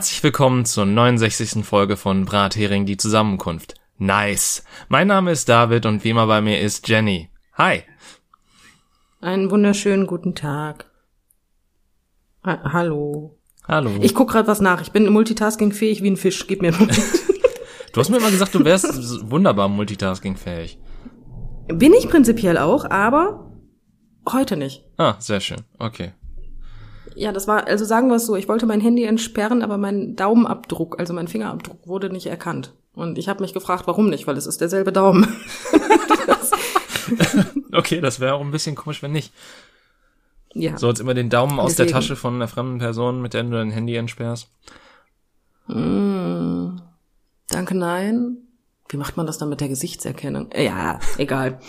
Herzlich willkommen zur 69. Folge von Brathering die Zusammenkunft. Nice. Mein Name ist David und wie immer bei mir ist Jenny. Hi. Einen wunderschönen guten Tag. Ha hallo. Hallo. Ich guck gerade was nach. Ich bin multitaskingfähig wie ein Fisch. Gib mir einen Moment. du hast mir immer gesagt, du wärst wunderbar multitaskingfähig. Bin ich prinzipiell auch, aber heute nicht. Ah, sehr schön. Okay. Ja, das war, also sagen wir es so, ich wollte mein Handy entsperren, aber mein Daumenabdruck, also mein Fingerabdruck wurde nicht erkannt. Und ich habe mich gefragt, warum nicht, weil es ist derselbe Daumen. okay, das wäre auch ein bisschen komisch, wenn nicht. Ja. So jetzt immer den Daumen aus Deswegen. der Tasche von einer fremden Person, mit der du dein Handy entsperrst. Mm, danke, nein. Wie macht man das dann mit der Gesichtserkennung? Ja, egal.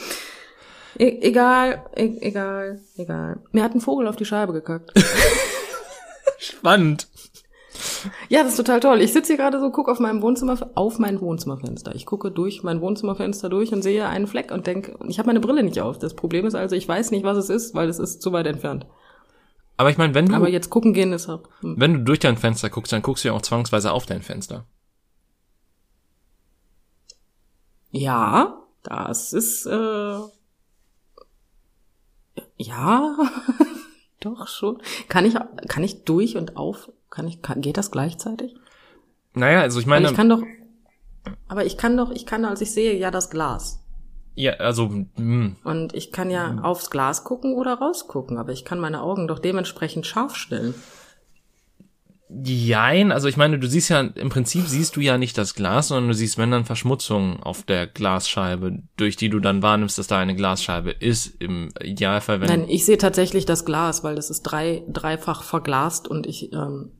E egal, e egal, egal. Mir hat ein Vogel auf die Scheibe gekackt. Spannend. Ja, das ist total toll. Ich sitze hier gerade so, gucke auf meinem Wohnzimmer, auf mein Wohnzimmerfenster. Ich gucke durch mein Wohnzimmerfenster durch und sehe einen Fleck und denke, ich habe meine Brille nicht auf. Das Problem ist also, ich weiß nicht, was es ist, weil es ist zu weit entfernt. Aber ich meine, wenn du. Aber jetzt gucken gehen ist auch. Hm. Wenn du durch dein Fenster guckst, dann guckst du ja auch zwangsweise auf dein Fenster. Ja, das ist. Äh, ja, doch schon. Kann ich, kann ich durch und auf kann ich, kann, geht das gleichzeitig? Naja, also ich meine. Aber ich kann doch, aber ich kann doch, ich kann, als ich sehe, ja das Glas. Ja, also. Mh. Hm. Und ich kann ja mh. aufs Glas gucken oder rausgucken, aber ich kann meine Augen doch dementsprechend scharf stellen. Jein, also ich meine, du siehst ja, im Prinzip siehst du ja nicht das Glas, sondern du siehst, wenn dann Verschmutzung auf der Glasscheibe, durch die du dann wahrnimmst, dass da eine Glasscheibe ist, im Idealfall, wenn... Nein, ich sehe tatsächlich das Glas, weil das ist drei, dreifach verglast und ich, ähm,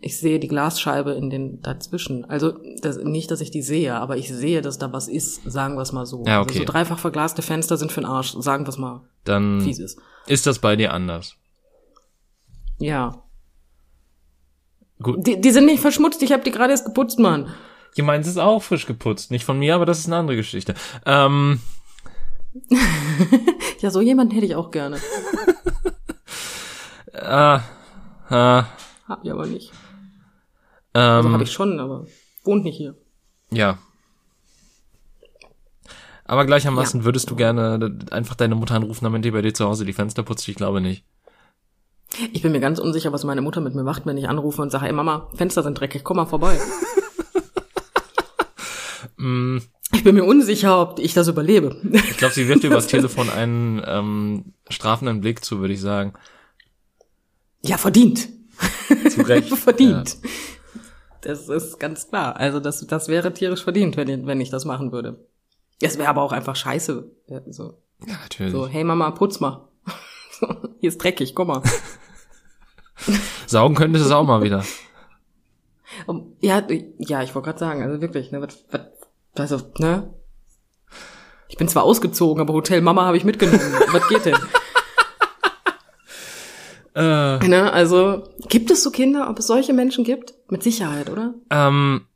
ich sehe die Glasscheibe in den dazwischen. Also das, nicht, dass ich die sehe, aber ich sehe, dass da was ist, sagen wir es mal so. Ja, okay. Also so dreifach verglaste Fenster sind für den Arsch, sagen wir es mal. Dann fies ist. ist das bei dir anders. Ja. Gut. Die, die sind nicht verschmutzt, ich habe die gerade erst geputzt, Mann. Ja, meins ist auch frisch geputzt. Nicht von mir, aber das ist eine andere Geschichte. Ähm. ja, so jemanden hätte ich auch gerne. ah, ah. Hab ich aber nicht. Ähm, also habe ich schon, aber wohnt nicht hier. Ja. Aber gleichermaßen ja. würdest du gerne einfach deine Mutter anrufen, damit die bei dir zu Hause die Fenster putzt? Ich glaube nicht. Ich bin mir ganz unsicher, was meine Mutter mit mir macht, wenn ich anrufe und sage, hey Mama, Fenster sind dreckig, komm mal vorbei. mm. Ich bin mir unsicher, ob ich das überlebe. Ich glaube, sie wirft dir übers Telefon einen ähm, strafenden Blick zu, würde ich sagen. Ja, verdient. Zu Recht. verdient. Ja. Das ist ganz klar. Also das, das wäre tierisch verdient, wenn ich, wenn ich das machen würde. Es wäre aber auch einfach scheiße. Ja, so. ja, natürlich. So, hey Mama, putz mal. Hier ist dreckig, komm mal. Saugen könntest du es auch mal wieder. Ja, ja, ich wollte gerade sagen, also wirklich, ne, was, was, also, ne? Ich bin zwar ausgezogen, aber Hotel Mama habe ich mitgenommen. was geht denn? Äh, ne, also, gibt es so Kinder, ob es solche Menschen gibt? Mit Sicherheit, oder? Ähm,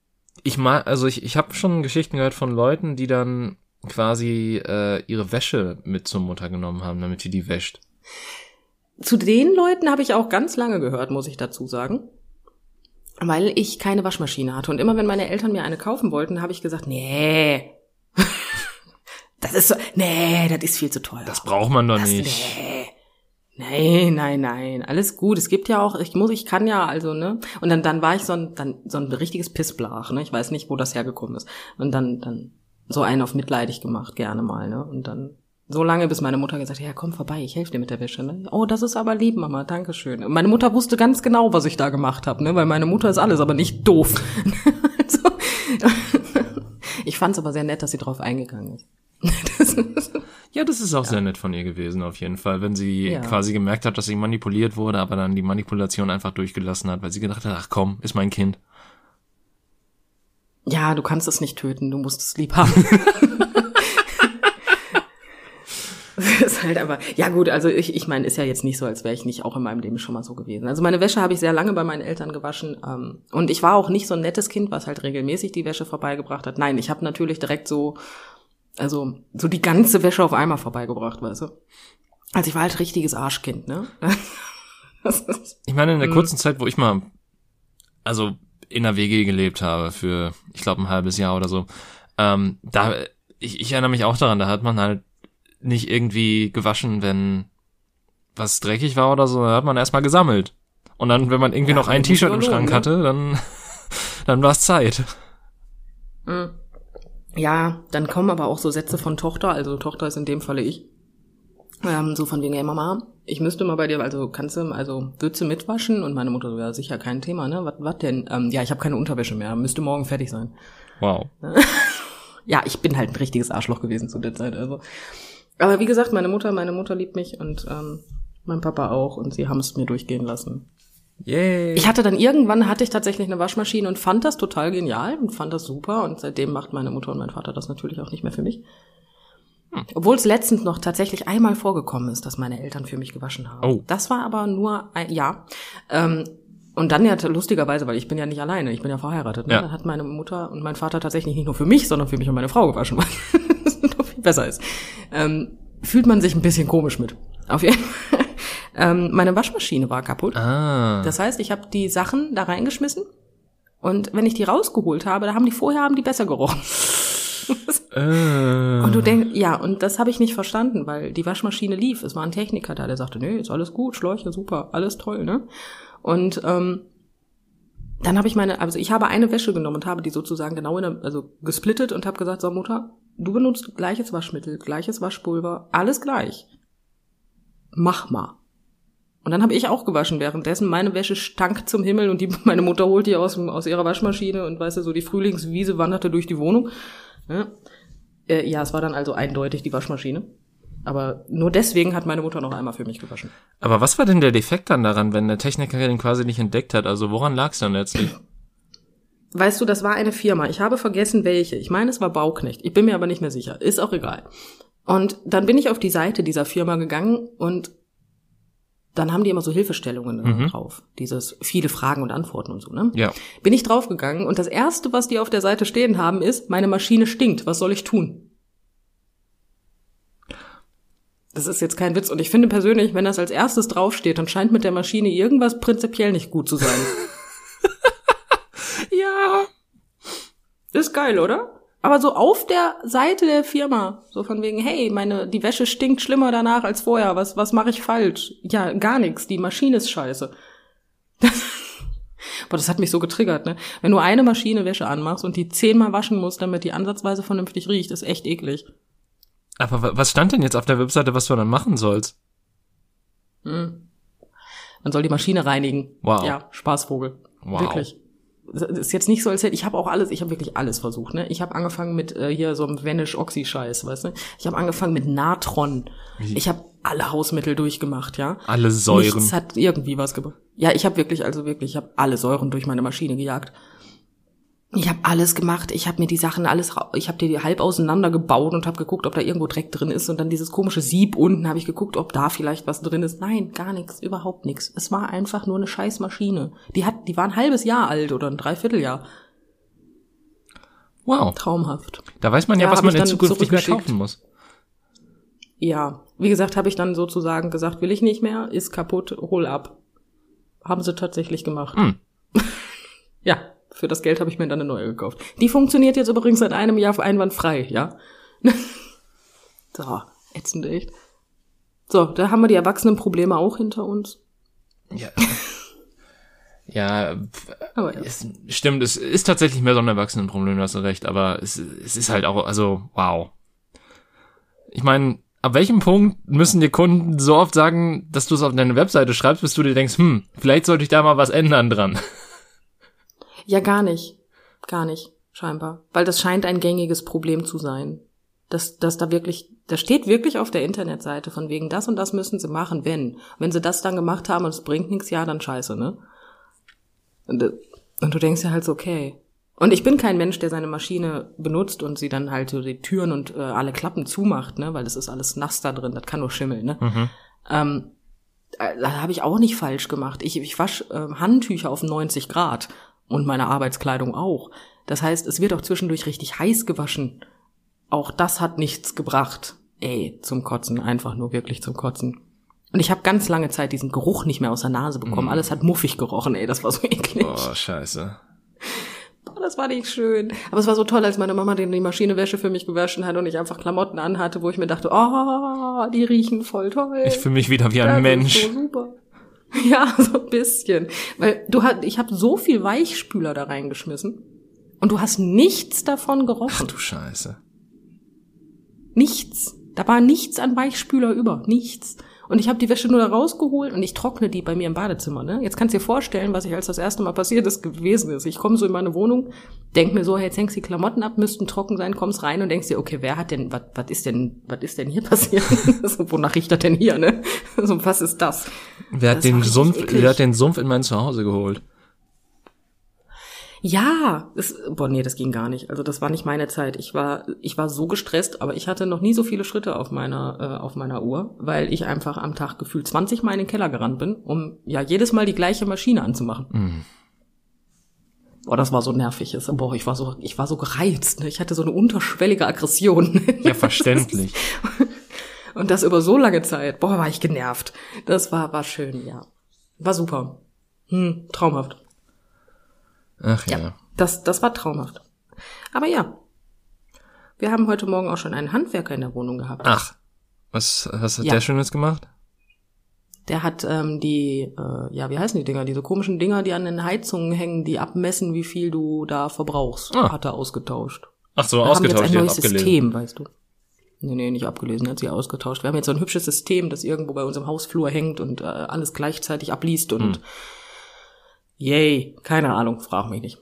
ich mag, also ich, ich habe schon Geschichten gehört von Leuten, die dann quasi äh, ihre Wäsche mit zur Mutter genommen haben, damit sie die wäscht. Zu den Leuten habe ich auch ganz lange gehört, muss ich dazu sagen. Weil ich keine Waschmaschine hatte. Und immer wenn meine Eltern mir eine kaufen wollten, habe ich gesagt, nee. das ist so, nee, das ist viel zu teuer. Das braucht man doch das, nicht. Nee. Nein, nein, nein, alles gut. Es gibt ja auch, ich muss, ich kann ja, also, ne? Und dann, dann war ich so ein, dann, so ein richtiges Pissblach, ne? Ich weiß nicht, wo das hergekommen ist. Und dann, dann so einen auf mitleidig gemacht, gerne mal, ne? Und dann so lange, bis meine Mutter gesagt hat, ja, komm vorbei, ich helfe dir mit der Wäsche. Ne? Oh, das ist aber lieb, Mama, danke schön. Und meine Mutter wusste ganz genau, was ich da gemacht habe, ne? weil meine Mutter ist alles, aber nicht doof. also, ich fand es aber sehr nett, dass sie drauf eingegangen ist. ja, das ist auch ja. sehr nett von ihr gewesen, auf jeden Fall, wenn sie ja. quasi gemerkt hat, dass sie manipuliert wurde, aber dann die Manipulation einfach durchgelassen hat, weil sie gedacht hat, ach komm, ist mein Kind. Ja, du kannst es nicht töten, du musst es lieb haben. ist halt aber, ja gut, also ich, ich meine, ist ja jetzt nicht so, als wäre ich nicht auch in meinem Leben schon mal so gewesen. Also meine Wäsche habe ich sehr lange bei meinen Eltern gewaschen ähm, und ich war auch nicht so ein nettes Kind, was halt regelmäßig die Wäsche vorbeigebracht hat. Nein, ich habe natürlich direkt so, also so die ganze Wäsche auf einmal vorbeigebracht, weißt du. Also ich war halt richtiges Arschkind, ne? ich meine, in der kurzen Zeit, wo ich mal also in der WG gelebt habe für, ich glaube, ein halbes Jahr oder so, ähm, da, ich, ich erinnere mich auch daran, da hat man halt nicht irgendwie gewaschen, wenn was dreckig war oder so, da hat man erstmal gesammelt. Und dann, wenn man irgendwie Ja, noch ein T-Shirt im Schrank lohnen, hatte, dann, dann war es Zeit. Mhm. Ja, dann kommen aber auch so Sätze von Tochter, also Tochter ist in dem Falle ich. Ähm, so von wegen, ey Mama, ich müsste mal bei dir, also kannst du, also würdest du mitwaschen? Und meine Mutter so, ja sicher, kein Thema, ne? Was, was denn? Ähm, ja, ich habe keine Unterwäsche mehr, müsste morgen fertig sein. Wow. Ja, ich bin halt ein richtiges Arschloch gewesen zu der Zeit, also. Aber wie gesagt, meine Mutter, meine Mutter liebt mich und ähm, mein Papa auch und sie haben es mir durchgehen lassen. Yay. Ich hatte dann irgendwann hatte ich tatsächlich eine Waschmaschine und fand das total genial und fand das super und seitdem macht meine Mutter und mein Vater das natürlich auch nicht mehr für mich. Obwohl es letztens noch tatsächlich einmal vorgekommen ist, dass meine Eltern für mich gewaschen haben. Oh. Das war aber nur ein ja. Ähm, und dann ja lustigerweise, weil ich bin ja nicht alleine, ich bin ja verheiratet. Ne? Ja. Dann hat meine Mutter und mein Vater tatsächlich nicht nur für mich, sondern für mich und meine Frau gewaschen, weil das noch viel besser ist. Ähm, fühlt man sich ein bisschen komisch mit. Auf jeden Fall. Ähm, meine Waschmaschine war kaputt. Ah. Das heißt, ich habe die Sachen da reingeschmissen und wenn ich die rausgeholt habe, da haben die vorher haben die besser gerochen. äh. Und du denkst, ja, und das habe ich nicht verstanden, weil die Waschmaschine lief. Es war ein Techniker da, der sagte, nee, ist alles gut, Schläuche, super, alles toll, ne? Und ähm, dann habe ich meine, also ich habe eine Wäsche genommen und habe die sozusagen genau in der, also gesplittet und habe gesagt, so Mutter, du benutzt gleiches Waschmittel, gleiches Waschpulver, alles gleich. Mach mal. Und dann habe ich auch gewaschen währenddessen. Meine Wäsche stank zum Himmel und die, meine Mutter holt die aus, aus ihrer Waschmaschine und weißt du, so die Frühlingswiese wanderte durch die Wohnung. Ja. Äh, ja, es war dann also eindeutig die Waschmaschine. Aber nur deswegen hat meine Mutter noch einmal für mich gewaschen. Aber was war denn der Defekt dann daran, wenn der Techniker den quasi nicht entdeckt hat? Also woran lag es dann letztlich? Weißt du, das war eine Firma. Ich habe vergessen, welche. Ich meine, es war Bauknecht. Ich bin mir aber nicht mehr sicher. Ist auch egal. Und dann bin ich auf die Seite dieser Firma gegangen und dann haben die immer so Hilfestellungen Mhm. drauf. Dieses viele Fragen und Antworten und so, ne? Ja. Bin ich draufgegangen und das erste, was die auf der Seite stehen haben, ist, meine Maschine stinkt. Was soll ich tun? Das ist jetzt kein Witz. Und ich finde persönlich, wenn das als erstes draufsteht, dann scheint mit der Maschine irgendwas prinzipiell nicht gut zu sein. Ja. Ist geil, oder? Aber so auf der Seite der Firma, so von wegen, hey, meine, die Wäsche stinkt schlimmer danach als vorher. Was, was mache ich falsch? Ja, gar nichts. Die Maschine ist scheiße. Boah, das hat mich so getriggert, ne? Wenn du eine Maschine Wäsche anmachst und die zehnmal waschen musst, damit die ansatzweise vernünftig riecht, ist echt eklig. Aber wa- was stand denn jetzt auf der Webseite, was du dann machen sollst? Hm. Man soll die Maschine reinigen. Wow. Ja, Spaßvogel. Wow. Wirklich. Das ist jetzt nicht so, als hätte ich habe auch alles, ich habe wirklich alles versucht, ne? Ich habe angefangen mit äh, hier so einem Vanish Oxy Scheiß, weißt du? Ich habe angefangen mit Natron. Ich habe alle Hausmittel durchgemacht, ja? Alle Säuren. Nichts hat irgendwie was gebracht. Ja, ich habe wirklich also wirklich, ich habe alle Säuren durch meine Maschine gejagt. Ich habe alles gemacht. Ich habe mir die Sachen alles, ich habe die halb auseinander gebaut und habe geguckt, ob da irgendwo Dreck drin ist. Und dann dieses komische Sieb unten habe ich geguckt, ob da vielleicht was drin ist. Nein, gar nichts, überhaupt nichts. Es war einfach nur eine scheiß Maschine. Die hat, die war ein halbes Jahr alt oder ein Dreivierteljahr. Wow. Traumhaft. Da weiß man ja, Ja, was man in Zukunft nicht mehr kaufen muss. Ja, wie gesagt, habe ich dann sozusagen gesagt, will ich nicht mehr, ist kaputt, hol ab. Haben sie tatsächlich gemacht. Hm. Ja, für das Geld habe ich mir dann eine neue gekauft. Die funktioniert jetzt übrigens seit einem Jahr einwandfrei, ja. so, ätzend echt. So, da haben wir die Erwachsenenprobleme auch hinter uns. Ja. Ja, Aber ja. es, stimmt, es ist tatsächlich mehr so ein Erwachsenenproblem, hast du recht, aber es, es ist halt auch, also, wow. Ich meine, ab welchem Punkt müssen dir Kunden so oft sagen, dass du es auf deine Webseite schreibst, bis du dir denkst, hm, vielleicht sollte ich da mal was ändern dran. Ja, gar nicht. Gar nicht, scheinbar. Weil das scheint ein gängiges Problem zu sein. Dass, dass da wirklich, da steht wirklich auf der Internetseite von wegen das und das müssen sie machen, wenn. Wenn sie das dann gemacht haben und es bringt nichts, ja, dann scheiße, ne? Und, äh, und du denkst ja halt so, okay. Und ich bin kein Mensch, der seine Maschine benutzt und sie dann halt so die Türen und äh, alle Klappen zumacht, ne? Weil das ist alles nass da drin, das kann nur schimmeln, ne? Mhm. Ähm, äh, da habe ich auch nicht falsch gemacht. Ich, ich wasche ähm, Handtücher auf 90 Grad und meine Arbeitskleidung auch. Das heißt, es wird auch zwischendurch richtig heiß gewaschen. Auch das hat nichts gebracht. Ey, zum Kotzen, einfach nur wirklich zum Kotzen. Und ich habe ganz lange Zeit diesen Geruch nicht mehr aus der Nase bekommen. Alles hat muffig gerochen, ey, das war so eklig. Oh, scheiße. Boah, das war nicht schön. Aber es war so toll, als meine Mama die Maschinewäsche für mich gewaschen hat und ich einfach Klamotten anhatte, wo ich mir dachte, oh, die riechen voll toll. Ich fühle mich wieder wie ein Das Mensch. So super. Ja, so ein bisschen. Weil du hast, ich habe so viel Weichspüler da reingeschmissen und du hast nichts davon Ach gerochen. du Scheiße. Nichts. Da war nichts an Weichspüler über. Nichts. Und ich habe die Wäsche nur da rausgeholt und ich trockne die bei mir im Badezimmer. Ne? Jetzt kannst du dir vorstellen, was ich als das erste Mal passiert ist, gewesen ist. Ich komme so in meine Wohnung, denk mir so, hey, jetzt hängst du die Klamotten ab, müssten trocken sein, kommst rein und denkst dir, okay, wer hat denn, was was ist denn, was ist denn hier passiert? so, wonach riecht das denn hier, ne? So, was ist das? Wer hat Das den Sumpf, wer hat den Sumpf in mein Zuhause geholt? Ja, das, boah, nee, das ging gar nicht. Also das war nicht meine Zeit. Ich war, ich war so gestresst, aber ich hatte noch nie so viele Schritte auf meiner, äh, auf meiner Uhr, weil ich einfach am Tag gefühlt 20 Mal in den Keller gerannt bin, um ja jedes Mal die gleiche Maschine anzumachen. Mhm. Boah, das war so nervig. Das- Boah, ich war so, ich war so gereizt. Ne? Ich hatte so eine unterschwellige Aggression. Ja, verständlich. Und das über so lange Zeit. Boah, war ich genervt. Das war, war schön, ja. War super. Hm, traumhaft. Ach ja. Ja, das, das war traumhaft. Aber ja, wir haben heute Morgen auch schon einen Handwerker in der Wohnung gehabt. Ach. Was, was hat Ja. der Schönes gemacht? Der hat ähm, die, äh, ja, wie heißen die Dinger? Diese komischen Dinger, die an den Heizungen hängen, die abmessen, wie viel du da verbrauchst, Ah. hat er ausgetauscht. Ach so, Wir haben jetzt ausgetauscht, ein neues abgelesen. System, weißt du. Nee, nee, nicht abgelesen, er hat sie ausgetauscht. Wir haben jetzt so ein hübsches System, das irgendwo bei uns im Hausflur hängt und äh, alles gleichzeitig abliest Hm. Yay, keine Ahnung, frag mich nicht.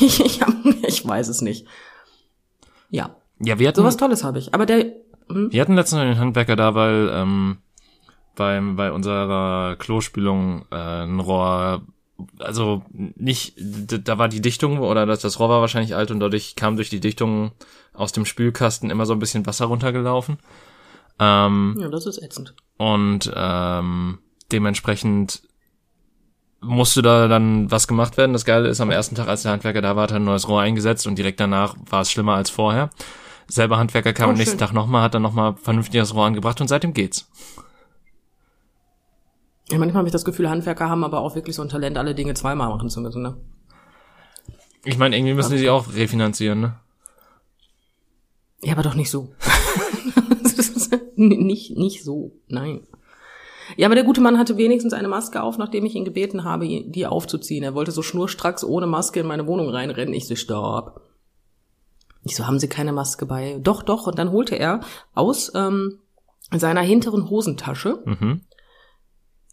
ich, ich, hab, ich weiß es nicht. Ja, Ja, wir hatten, sowas Tolles habe ich. Aber der, hm, wir hatten letztens einen Handwerker da, weil ähm, beim, bei unserer Klospülung äh, ein Rohr, also nicht, da war die Dichtung oder das, das Rohr war wahrscheinlich alt und dadurch kam durch die Dichtung aus dem Spülkasten immer so ein bisschen Wasser runtergelaufen. Ähm, ja, das ist ätzend. und ähm, dementsprechend musste da dann was gemacht werden. Das Geile ist, am ersten Tag, als der Handwerker da war, hat er ein neues Rohr eingesetzt und direkt danach war es schlimmer als vorher. Selber Handwerker kam Oh, am nächsten schön. Tag nochmal, hat dann nochmal vernünftig das Rohr angebracht und seitdem geht's. Ja, manchmal habe ich das Gefühl, Handwerker haben aber auch wirklich so ein Talent, alle Dinge zweimal machen zu müssen, ne? Ich meine, irgendwie müssen die sich auch refinanzieren, ne? Ja, aber doch nicht so. Nicht, nicht so, nein. Ja, aber der gute Mann hatte wenigstens eine Maske auf, nachdem ich ihn gebeten habe, die aufzuziehen. Er wollte so schnurstracks ohne Maske in meine Wohnung reinrennen. Ich so, stopp. Ich so, haben Sie keine Maske bei? Doch, doch. Und dann holte er aus ähm, seiner hinteren Hosentasche Mhm.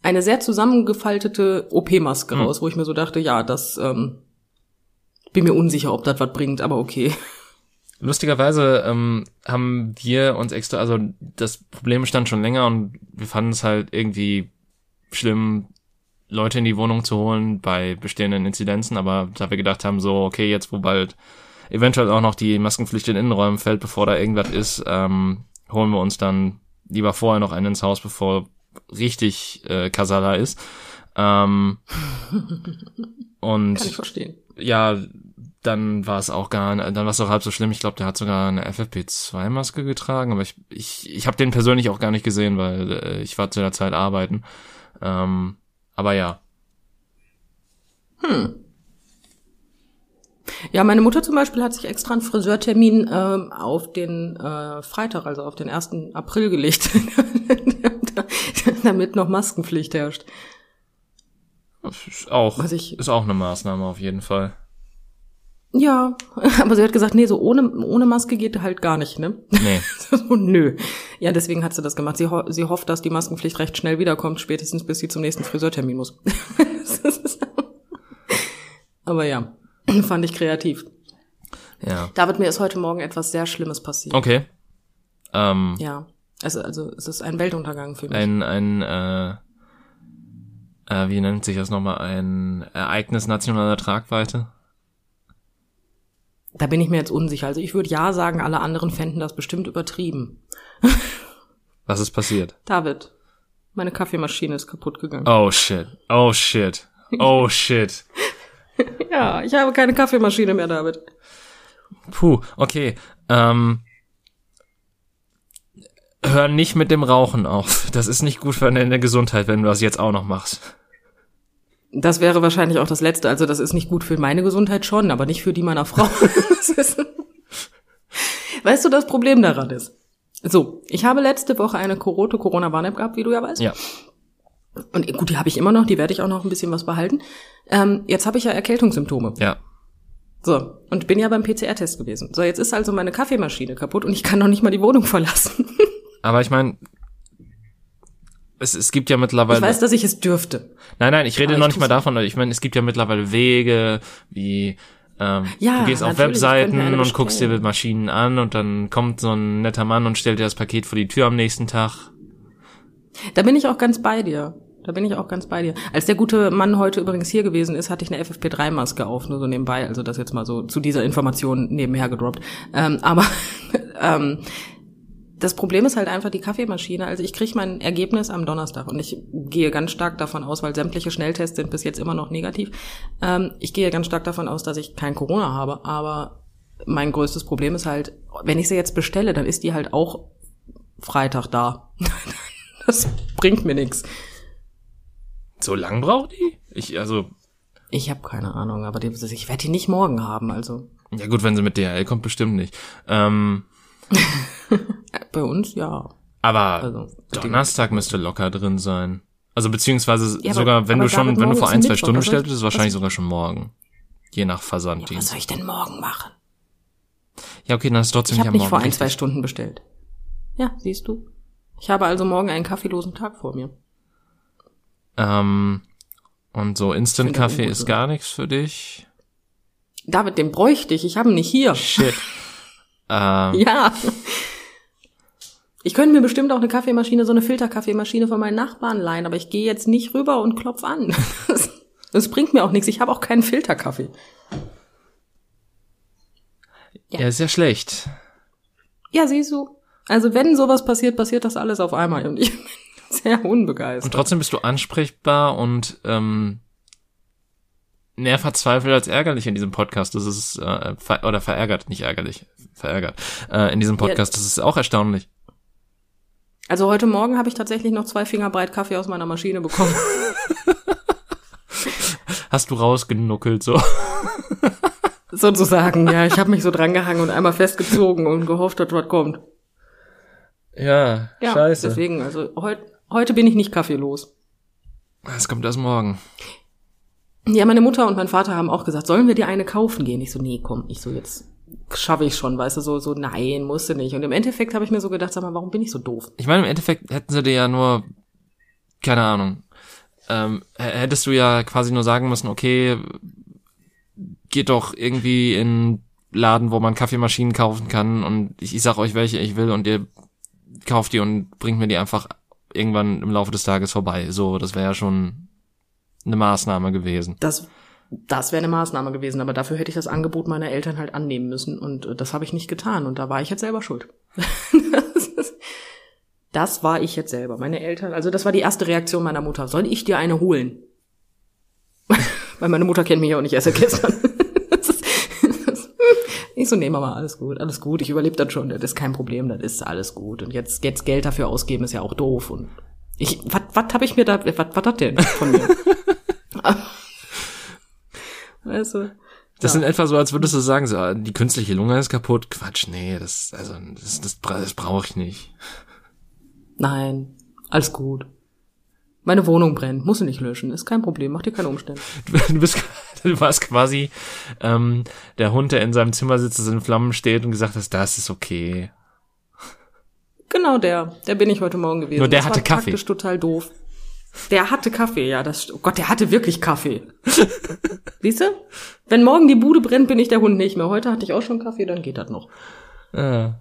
eine sehr zusammengefaltete OP-Maske Hm. raus, wo ich mir so dachte, ja, das ähm, bin mir unsicher, ob das was bringt, aber okay. Lustigerweise ähm, haben wir uns extra, also das Problem stand schon länger und wir fanden es halt irgendwie schlimm, Leute in die Wohnung zu holen bei bestehenden Inzidenzen, aber da wir gedacht haben, so, okay, jetzt wo bald eventuell auch noch die Maskenpflicht in Innenräumen fällt, bevor da irgendwas ist, ähm, holen wir uns dann lieber vorher noch einen ins Haus, bevor richtig äh, Kasala ist. Ähm, und Kann ich verstehen. ja, dann war es auch gar, dann war es auch halb so schlimm. Ich glaube, der hat sogar eine FFP2-Maske getragen, aber ich, ich, ich habe den persönlich auch gar nicht gesehen, weil äh, ich war zu der Zeit arbeiten. Ähm, aber ja, Ja, meine Mutter zum Beispiel hat sich extra einen Friseurtermin ähm, auf den äh, Freitag, also auf den 1. April gelegt, damit noch Maskenpflicht herrscht. das ist auch, ich- ist auch eine Maßnahme auf jeden Fall. Ja, aber sie hat gesagt, nee, so ohne, ohne Maske geht halt gar nicht, ne? Nee, so, nö. Ja, deswegen hat sie das gemacht. Sie, ho sie hofft, dass die Maskenpflicht recht schnell wiederkommt, spätestens bis sie zum nächsten Friseurtermin muss. aber ja, fand ich kreativ. ja. David, mir ist heute Morgen etwas sehr Schlimmes passiert. Okay. Ähm, Ja, also, also es ist ein Weltuntergang für mich. ein, ein, äh, äh, wie nennt sich das nochmal, ein Ereignis nationaler Tragweite? Da bin ich mir jetzt unsicher. Also ich würde ja sagen, alle anderen fänden das bestimmt übertrieben. Was ist passiert? David, meine Kaffeemaschine ist kaputt gegangen. Oh shit, oh shit, oh shit. Ja, ich habe keine Kaffeemaschine mehr, David. Puh, okay. Ähm, hör nicht mit dem Rauchen auf. Das ist nicht gut für deine Gesundheit, wenn du das jetzt auch noch machst. Das wäre wahrscheinlich auch das Letzte. Also das ist nicht gut für meine Gesundheit schon, aber nicht für die meiner Frau. weißt du, das Problem daran ist? So, ich habe letzte Woche eine Corote Corona Warn-App gehabt, wie du ja weißt. Ja. Und gut, die habe ich immer noch, die werde ich auch noch ein bisschen was behalten. Ähm, jetzt habe ich ja Erkältungssymptome. Ja. So, und bin ja beim PCR-Test gewesen. So, jetzt ist also meine Kaffeemaschine kaputt und ich kann noch nicht mal die Wohnung verlassen. Aber ich meine, es, es gibt ja mittlerweile. Ich weiß, dass ich es dürfte. Nein, nein, ich rede Aber noch ich nicht mal davon. Ich meine, es gibt ja mittlerweile Wege, wie ähm, Ja, du gehst auf Webseiten und guckst dir. Maschinen an und dann kommt so ein netter Mann und stellt dir das Paket vor die Tür am nächsten Tag. Da bin ich auch ganz bei dir. Da bin ich auch ganz bei dir. Als der gute Mann heute übrigens hier gewesen ist, hatte ich eine FFP3-Maske auf, nur so nebenbei. Also das jetzt mal so zu dieser Information nebenher gedroppt. Ähm, aber ähm, das Problem ist halt einfach die Kaffeemaschine. Also ich kriege mein Ergebnis am Donnerstag und ich gehe ganz stark davon aus, weil sämtliche Schnelltests sind bis jetzt immer noch negativ. Ähm, ich gehe ganz stark davon aus, dass ich kein Corona habe. Aber mein größtes Problem ist halt, wenn ich sie jetzt bestelle, dann ist die halt auch Freitag da. das bringt mir nichts. So lang braucht die? Ich, also, Ich habe keine Ahnung, aber die, ich werde die nicht morgen haben. Also ja gut, wenn sie mit DHL kommt, bestimmt nicht. Ähm, äh, bei uns ja. aber Also Donnerstag müsste locker drin sein. Also beziehungsweise Ja, aber- sogar, wenn aber du schon, wenn du morgen vor ein, zwei Stunden bestellt ich- bist, ist wahrscheinlich sogar schon morgen. Je nach Versanddienst. Was soll ich denn morgen machen? Ja, okay, dann ist trotzdem Ich nicht habe am nicht Morgen. vor ein, zwei Stunden bestellt. Ja, siehst du. Ich habe also morgen einen kaffeelosen Tag vor mir. Ähm, und so Instant-Kaffee Ich ist gar nichts für dich. David, den bräuchte ich. Ich habe ihn nicht hier. Shit. ähm, Ja. Ich könnte mir bestimmt auch eine Kaffeemaschine, so eine Filterkaffeemaschine von meinen Nachbarn leihen, aber ich gehe jetzt nicht rüber und klopf an. Das, das bringt mir auch nichts. Ich habe auch keinen Filterkaffee. ja, ist ja schlecht. Ja, siehst du. Also wenn sowas passiert, passiert das alles auf einmal und ich bin sehr Und unbegeistert. trotzdem bist du ansprechbar und ähm, mehr verzweifelt als ärgerlich in diesem Podcast. Das ist äh, ver oder verärgert, nicht ärgerlich, verärgert. Äh, in diesem Podcast, das ist auch erstaunlich. Also heute Morgen habe ich tatsächlich noch zwei Finger breit Kaffee aus meiner Maschine bekommen. Hast du rausgenuckelt so? Sozusagen, ja. Ich habe mich so drangehangen und einmal festgezogen und gehofft, dass was kommt. Ja, Ja, scheiße. deswegen, also heut, heute bin ich nicht kaffeelos. Es kommt erst morgen. Ja, meine Mutter und mein Vater haben auch gesagt, sollen wir dir eine kaufen gehen? Ich so, nee, komm, ich so, jetzt schaffe ich schon, weißt du, so, so, nein, musste nicht. Und im Endeffekt habe ich mir so gedacht, sag mal, warum bin ich so doof? Ich meine, im Endeffekt hätten sie dir ja nur, keine Ahnung, ähm, hättest du ja quasi nur sagen müssen, okay, geht doch irgendwie in Laden, wo man Kaffeemaschinen kaufen kann und ich, ich sag euch, welche ich will und ihr kauft die und bringt mir die einfach irgendwann im Laufe des Tages vorbei. So, das wäre ja schon eine Maßnahme gewesen. Das, das wäre eine Maßnahme gewesen, aber dafür hätte ich das Angebot meiner Eltern halt annehmen müssen und äh, das habe ich nicht getan und da war ich jetzt selber schuld. das, war ich jetzt selber. Meine Eltern, also das war die erste Reaktion meiner Mutter. Soll ich dir eine holen? Weil meine Mutter kennt mich ja auch nicht erst seit gestern. Ich so, nee, Mama, alles gut, alles gut, ich überlebe das schon, das ist kein Problem, das ist alles gut. Und jetzt, jetzt Geld dafür ausgeben ist ja auch doof. Und ich, was, was habe ich mir da, was, was das denn von mir? du? Das Ja. sind etwa so, als würdest du sagen, so, ah, die künstliche Lunge ist kaputt. Quatsch, nee, das, also, das, das, das brauche ich nicht. Nein, alles gut. Meine Wohnung brennt, musst du nicht löschen, ist kein Problem, mach dir keine Umstände. Du, bist, du warst quasi ähm, der Hund, der in seinem Zimmer sitzt, das in Flammen steht und gesagt hast, das ist okay. Genau der, der bin ich heute Morgen gewesen. Nur der das hatte war Kaffee. taktisch total doof. Der hatte Kaffee, ja, das, oh Gott, der hatte wirklich Kaffee. Siehst du? Wenn morgen die Bude brennt, bin ich der Hund nicht mehr. Heute hatte ich auch schon Kaffee, dann geht das noch. Ah.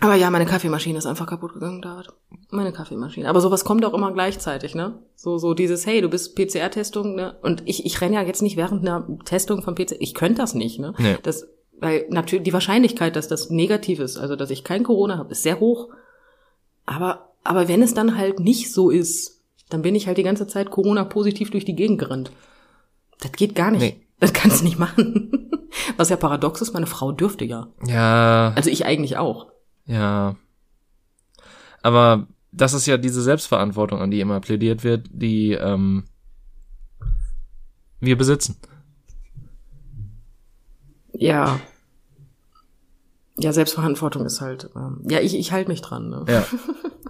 Aber ja, meine Kaffeemaschine ist einfach kaputt gegangen, David. Meine Kaffeemaschine. Aber sowas kommt auch immer gleichzeitig, ne? So, so dieses, hey, du bist PCR-Testung, ne? Und ich, ich renne ja jetzt nicht während einer Testung von PCR. Ich könnte das nicht, ne? Nee. Das, weil natürlich die Wahrscheinlichkeit, dass das negativ ist, also dass ich kein Corona habe, ist sehr hoch. Aber, aber wenn es dann halt nicht so ist, dann bin ich halt die ganze Zeit Corona-positiv durch die Gegend gerannt. Das geht gar nicht. Nee. Das kannst du nicht machen. Was ja paradox ist, meine Frau dürfte ja. Ja, Also ich eigentlich auch. ja. Aber das ist ja diese Selbstverantwortung, an die immer plädiert wird, die ähm, wir besitzen. Ja. Ja, Selbstverantwortung ist halt. Ähm, ja, ich, ich halte mich dran. Ne? Ja.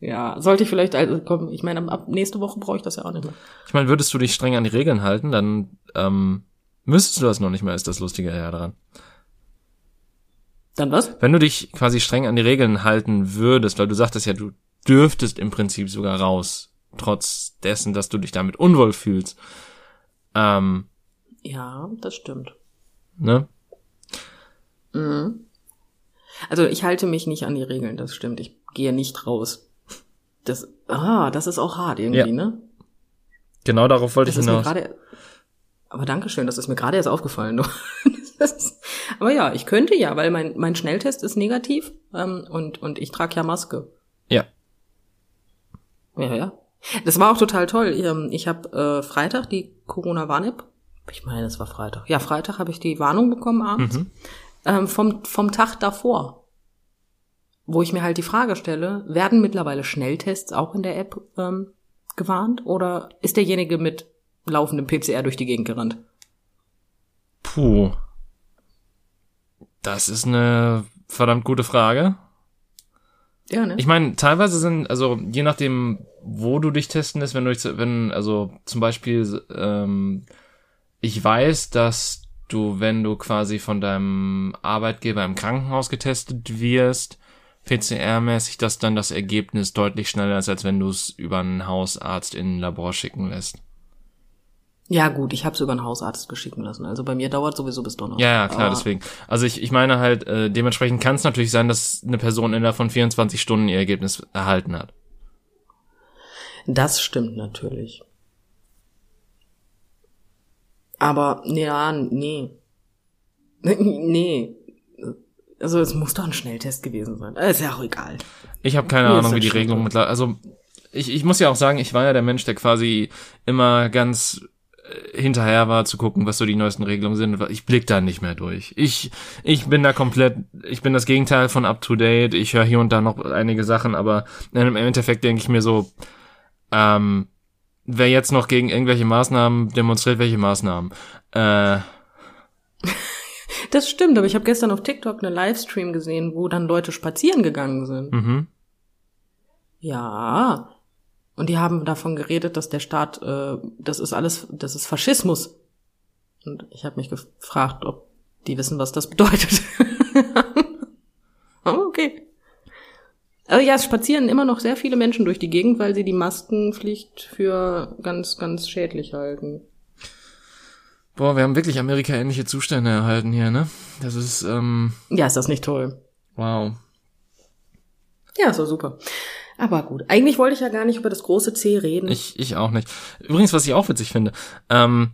ja, sollte ich vielleicht, also komm, ich meine, ab nächste Woche brauche ich das ja auch nicht mehr. Ich meine, würdest du dich streng an die Regeln halten, dann ähm, müsstest du das noch nicht mehr, ist das Lustige ja daran. Dann was? Wenn du dich quasi streng an die Regeln halten würdest, weil du sagtest ja, du dürftest im Prinzip sogar raus, trotz dessen, dass du dich damit unwohl fühlst. Ähm, Ja, das stimmt. ne? Mhm. Also ich halte mich nicht an die Regeln, das stimmt. Ich gehe nicht raus. Das, ah, das ist auch hart irgendwie, Ja. ne? Genau darauf wollte Das ich hinaus. gerade. Aber Dankeschön, das ist mir gerade erst aufgefallen. Ist- aber ja, ich könnte ja, weil mein, mein Schnelltest ist negativ ähm, und, und ich trage ja Maske. Ja. Ja, ja. Das war auch total toll. Ähm, Ich habe äh, Freitag die Corona-Warn-App. Ich meine, es war Freitag. Ja, Freitag habe ich die Warnung bekommen abends. Mhm. Ähm, vom, vom Tag davor. Wo ich mir halt die Frage stelle, werden mittlerweile Schnelltests auch in der App ähm, gewarnt? Oder ist derjenige mit laufendem PCR durch die Gegend gerannt? Puh. Das ist eine verdammt gute Frage. Ja, ne? Ich meine, teilweise sind, also je nachdem, wo du dich testen lässt, wenn du dich, wenn, also zum Beispiel, ähm, ich weiß, dass du, wenn du quasi von deinem Arbeitgeber im Krankenhaus getestet wirst, PCR-mäßig, dass dann das Ergebnis deutlich schneller ist, als wenn du es über einen Hausarzt in ein Labor schicken lässt. ja, gut, ich habe es über einen Hausarzt beschicken lassen. Also bei mir dauert sowieso bis Donnerstag. Ja, ja, klar, Aber- deswegen. Also ich, ich meine halt, äh, dementsprechend kann es natürlich sein, dass eine Person innerhalb von 24 Stunden ihr Ergebnis erhalten hat. Das stimmt natürlich. Aber, ja, nee. nee. Also es muss doch ein Schnelltest gewesen sein. Ist ja auch egal. Ich habe keine Mir Ahnung, wie die Regelung mittlerweile. Also ich, ich muss ja auch sagen, ich war ja der Mensch, der quasi immer ganz äh, hinterher war zu gucken, was so die neuesten Regelungen sind. Ich blick da nicht mehr durch. Ich ich bin da komplett, ich bin das Gegenteil von up to date. Ich höre hier und da noch einige Sachen, aber im Endeffekt denke ich mir so, ähm, wer jetzt noch gegen irgendwelche Maßnahmen demonstriert, welche Maßnahmen? Äh, Das stimmt, aber ich habe gestern auf TikTok einen Livestream gesehen, wo dann Leute spazieren gegangen sind. mhm. Ja. Und die haben davon geredet, dass der Staat, äh, das ist alles, das ist Faschismus. Und ich habe mich gefragt, ob die wissen, was das bedeutet. Oh, okay. Also ja, es spazieren immer noch sehr viele Menschen durch die Gegend, weil sie die Maskenpflicht für ganz, ganz schädlich halten. Boah, wir haben wirklich Amerika-ähnliche Zustände erhalten hier, ne? Das ist, ähm, Ja, ist das nicht toll? wow. Ja, ist doch super. Aber gut, eigentlich wollte ich ja gar nicht über das große C reden. Ich, ich auch nicht. Übrigens, was ich auch witzig finde, ähm,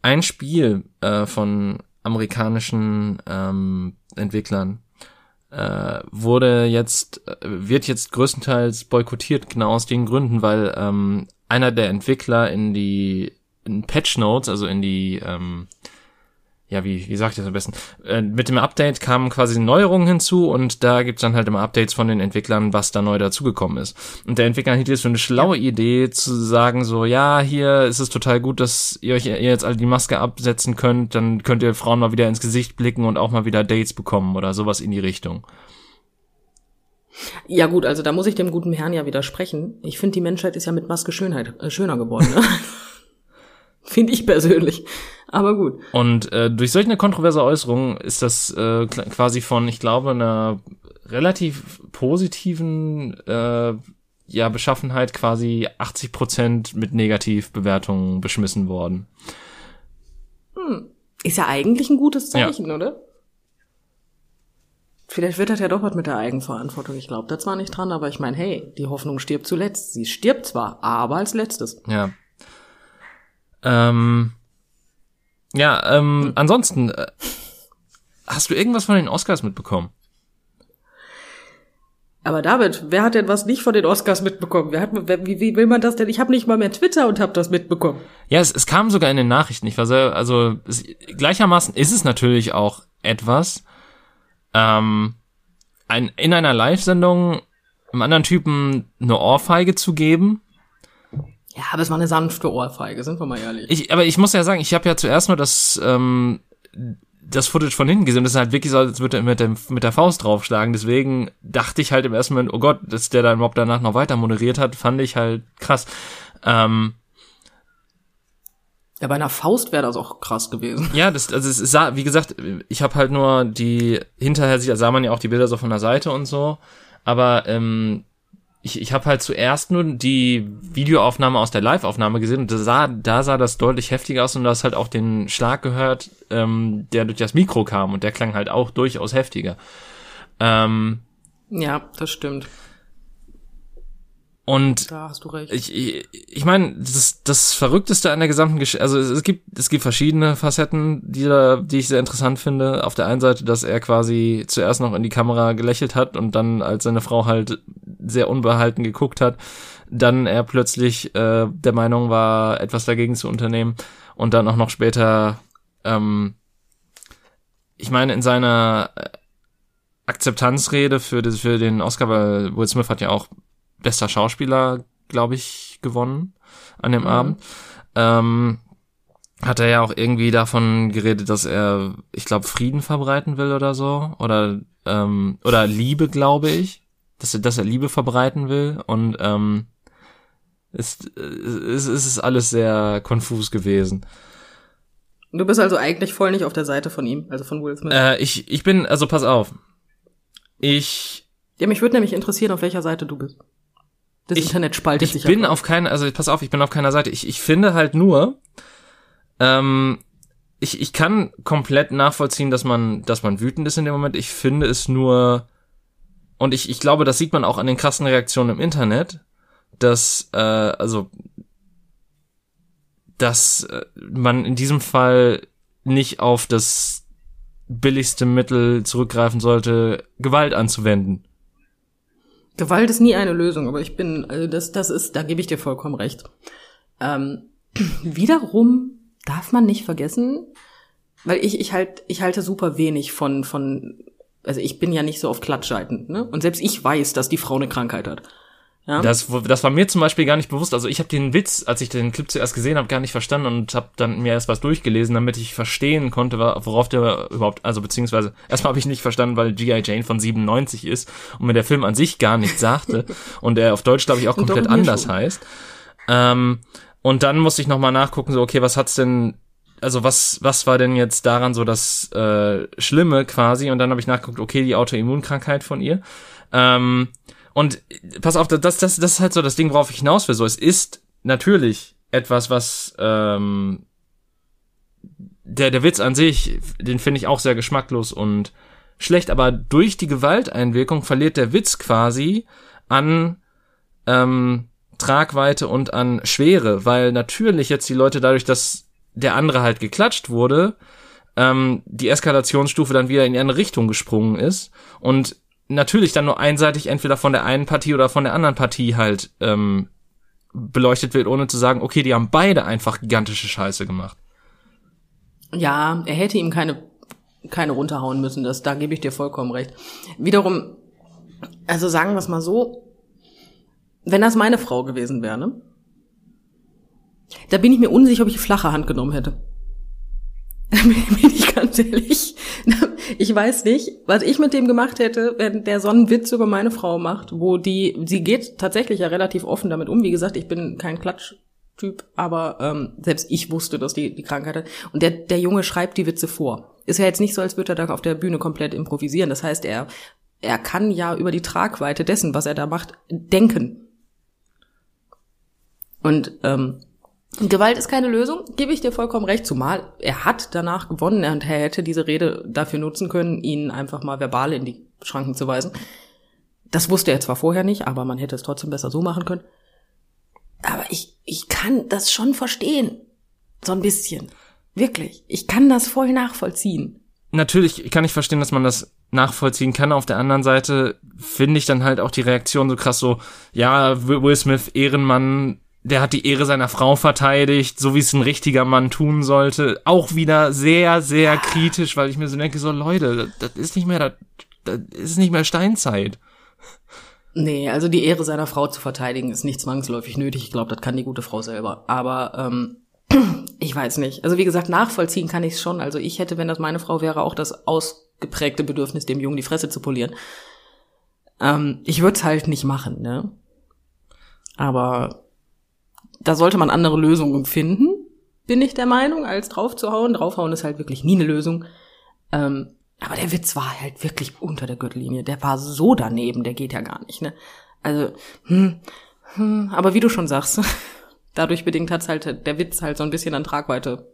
ein Spiel äh, von amerikanischen ähm, Entwicklern äh, wurde jetzt, äh, wird jetzt größtenteils boykottiert, genau aus den Gründen, weil ähm, einer der Entwickler in die in Patch Notes, also in die ähm, ja, wie, wie sagt ich das am besten? Äh, mit dem Update kamen quasi Neuerungen hinzu und da gibt's dann halt immer Updates von den Entwicklern, was da neu dazugekommen ist. Und der Entwickler hielt es für eine schlaue Idee zu sagen so, ja, hier ist es total gut, dass ihr euch ihr jetzt alle die Maske absetzen könnt, dann könnt ihr Frauen mal wieder ins Gesicht blicken und auch mal wieder Dates bekommen oder sowas in die Richtung. Ja gut, also da muss ich dem guten Herrn ja widersprechen. Ich finde, die Menschheit ist ja mit Maske Schönheit, äh, schöner geworden. Ne? finde ich persönlich. Aber gut. Und äh, durch solch eine kontroverse Äußerung ist das äh, quasi von, ich glaube, einer relativ positiven äh, ja, Beschaffenheit quasi 80 Prozent mit Negativbewertungen beschmissen worden. Ist ja eigentlich ein gutes Zeichen, oder? Vielleicht wird das ja doch was mit der Eigenverantwortung. Ich glaube da zwar nicht dran, aber ich meine, hey, die Hoffnung stirbt zuletzt. Sie stirbt zwar, aber als letztes. Ja. Ähm, ja, ähm, ansonsten, äh, hast du irgendwas von den Oscars mitbekommen? Aber David, wer hat denn was nicht von den Oscars mitbekommen? Wer hat, wer, wie, wie will man das denn? Ich habe nicht mal mehr Twitter und habe das mitbekommen. Ja, es, es kam sogar in den Nachrichten. Ich war sehr, also es, gleichermaßen ist es natürlich auch etwas. Ähm, ein, in einer Live-Sendung einem anderen Typen eine Ohrfeige zu geben. Ja, aber es war eine sanfte Ohrfeige, sind wir mal ehrlich. Ich, aber ich muss ja sagen, ich habe ja zuerst nur das, ähm, das Footage von hinten gesehen. Das ist halt wirklich so, als würde er mit, dem, mit der Faust draufschlagen. Deswegen dachte ich halt im ersten Moment, oh Gott, dass der dann überhaupt danach noch weiter moderiert hat, fand ich halt krass. Ähm, ja, bei einer Faust wäre das auch krass gewesen. Ja, das, also es sah, wie gesagt, ich habe halt nur die hinterher sah man ja auch die Bilder so von der Seite und so, aber ähm, ich, ich habe halt zuerst nur die Videoaufnahme aus der Live-Aufnahme gesehen und da sah, da sah das deutlich heftiger aus und du hast halt auch den Schlag gehört, ähm, der durch das Mikro kam und der klang halt auch durchaus heftiger. Ähm, ja, das stimmt. Und da hast du recht. ich, ich, ich meine, das, das Verrückteste an der gesamten Geschichte, also es, es, gibt es gibt verschiedene Facetten, die da, die ich sehr interessant finde. Auf der einen Seite, dass er quasi zuerst noch in die Kamera gelächelt hat und dann, als seine Frau halt sehr unbehalten geguckt hat, dann er plötzlich äh, der Meinung war, etwas dagegen zu unternehmen und dann auch noch später, ähm, ich meine, in seiner Akzeptanzrede für, das, für den Oscar, weil Will Smith hat ja auch bester Schauspieler, glaube ich, gewonnen an dem mhm. Abend. Ähm, hat er ja auch irgendwie davon geredet, dass er, ich glaube, Frieden verbreiten will oder so. Oder, ähm, oder Liebe, glaube ich. Dass er, dass er Liebe verbreiten will. Und ähm, ist, ist, ist, ist alles sehr konfus gewesen. Du bist also eigentlich voll nicht auf der Seite von ihm, also von Will Smith. Äh, ich, ich bin, also pass auf. Ich. Ja, mich würde nämlich interessieren, auf welcher Seite du bist. Das ich, Internet spaltet ich sich. Ich bin auf keiner, also pass auf, ich bin auf keiner Seite. Ich, ich finde halt nur, ähm, ich, ich kann komplett nachvollziehen, dass man, dass man wütend ist in dem Moment. Ich finde es nur, und ich, ich glaube, das sieht man auch an den krassen Reaktionen im Internet, dass, äh, also, dass äh, man in diesem Fall nicht auf das billigste Mittel zurückgreifen sollte, Gewalt anzuwenden. Gewalt ist nie eine Lösung, aber ich bin, also das, das ist, da gebe ich dir vollkommen recht. Ähm, wiederum darf man nicht vergessen, weil ich, ich halt, ich halte super wenig von, von, also ich bin ja nicht so auf Klatschseiten, ne? Und selbst ich weiß, dass die Frau eine Krankheit hat. Ja? Das, das war mir zum Beispiel gar nicht bewusst. Also ich habe den Witz, als ich den Clip zuerst gesehen habe, gar nicht verstanden und habe dann mir erst was durchgelesen, damit ich verstehen konnte, worauf der überhaupt, also beziehungsweise erstmal habe ich nicht verstanden, weil G.I. Jane von 97 ist und mir der Film an sich gar nichts sagte und er auf Deutsch, glaube ich, auch komplett anders schon. heißt. Ähm, und dann musste ich nochmal nachgucken, so, okay, was hat's denn also was, was war denn jetzt daran so das äh, Schlimme quasi? Und dann habe ich nachgeguckt, okay, die Autoimmunkrankheit von ihr. Ähm, und pass auf, das, das, das ist halt so das Ding, worauf ich hinaus will. So, es ist natürlich etwas, was ähm, der, der Witz an sich, den finde ich auch sehr geschmacklos und schlecht, aber durch die Gewalteinwirkung verliert der Witz quasi an ähm, Tragweite und an Schwere, weil natürlich jetzt die Leute dadurch, dass der andere halt geklatscht wurde, ähm, die Eskalationsstufe dann wieder in eine Richtung gesprungen ist und natürlich dann nur einseitig entweder von der einen Partie oder von der anderen Partie halt ähm, beleuchtet wird, ohne zu sagen, okay, die haben beide einfach gigantische Scheiße gemacht. Ja, er hätte ihm keine keine runterhauen müssen, das da gebe ich dir vollkommen recht. Wiederum, also sagen wir es mal so, wenn das meine Frau gewesen wäre, ne? Da bin ich mir unsicher, ob ich flache Hand genommen hätte. bin ich ganz ehrlich. Ich weiß nicht, was ich mit dem gemacht hätte, wenn der so einen Witz über meine Frau macht, wo die, sie geht tatsächlich ja relativ offen damit um. Wie gesagt, ich bin kein Klatschtyp, aber ähm, selbst ich wusste, dass die die Krankheit hat. Und der, der Junge schreibt die Witze vor. Ist ja jetzt nicht so, als würde er da auf der Bühne komplett improvisieren. Das heißt, er, er kann ja über die Tragweite dessen, was er da macht, denken. Und ähm, Gewalt ist keine Lösung, gebe ich dir vollkommen recht, zumal er hat danach gewonnen und er hätte diese Rede dafür nutzen können, ihn einfach mal verbal in die Schranken zu weisen. Das wusste er zwar vorher nicht, aber man hätte es trotzdem besser so machen können. Aber ich, ich kann das schon verstehen. So ein bisschen. Wirklich. Ich kann das voll nachvollziehen. Natürlich kann ich verstehen, dass man das nachvollziehen kann. Auf der anderen Seite finde ich dann halt auch die Reaktion so krass so, ja, Will Smith, Ehrenmann, der hat die Ehre seiner Frau verteidigt, so wie es ein richtiger Mann tun sollte. Auch wieder sehr, sehr kritisch, weil ich mir so denke, so Leute, das, ist nicht mehr, das, das ist nicht mehr Steinzeit. Nee, also die Ehre seiner Frau zu verteidigen ist nicht zwangsläufig nötig. Ich glaube, das kann die gute Frau selber. Aber ähm, ich weiß nicht. Also wie gesagt, nachvollziehen kann ich es schon. Also ich hätte, wenn das meine Frau wäre, auch das ausgeprägte Bedürfnis, dem Jungen die Fresse zu polieren. Ähm, ich würde es halt nicht machen, ne? Aber da sollte man andere Lösungen finden, bin ich der Meinung, als draufzuhauen. Draufhauen ist halt wirklich nie eine Lösung. Ähm, aber der Witz war halt wirklich unter der Gürtellinie. Der war so daneben, der geht ja gar nicht, ne? Also, hm, hm, aber wie du schon sagst, dadurch bedingt hat's halt der Witz halt so ein bisschen an Tragweite.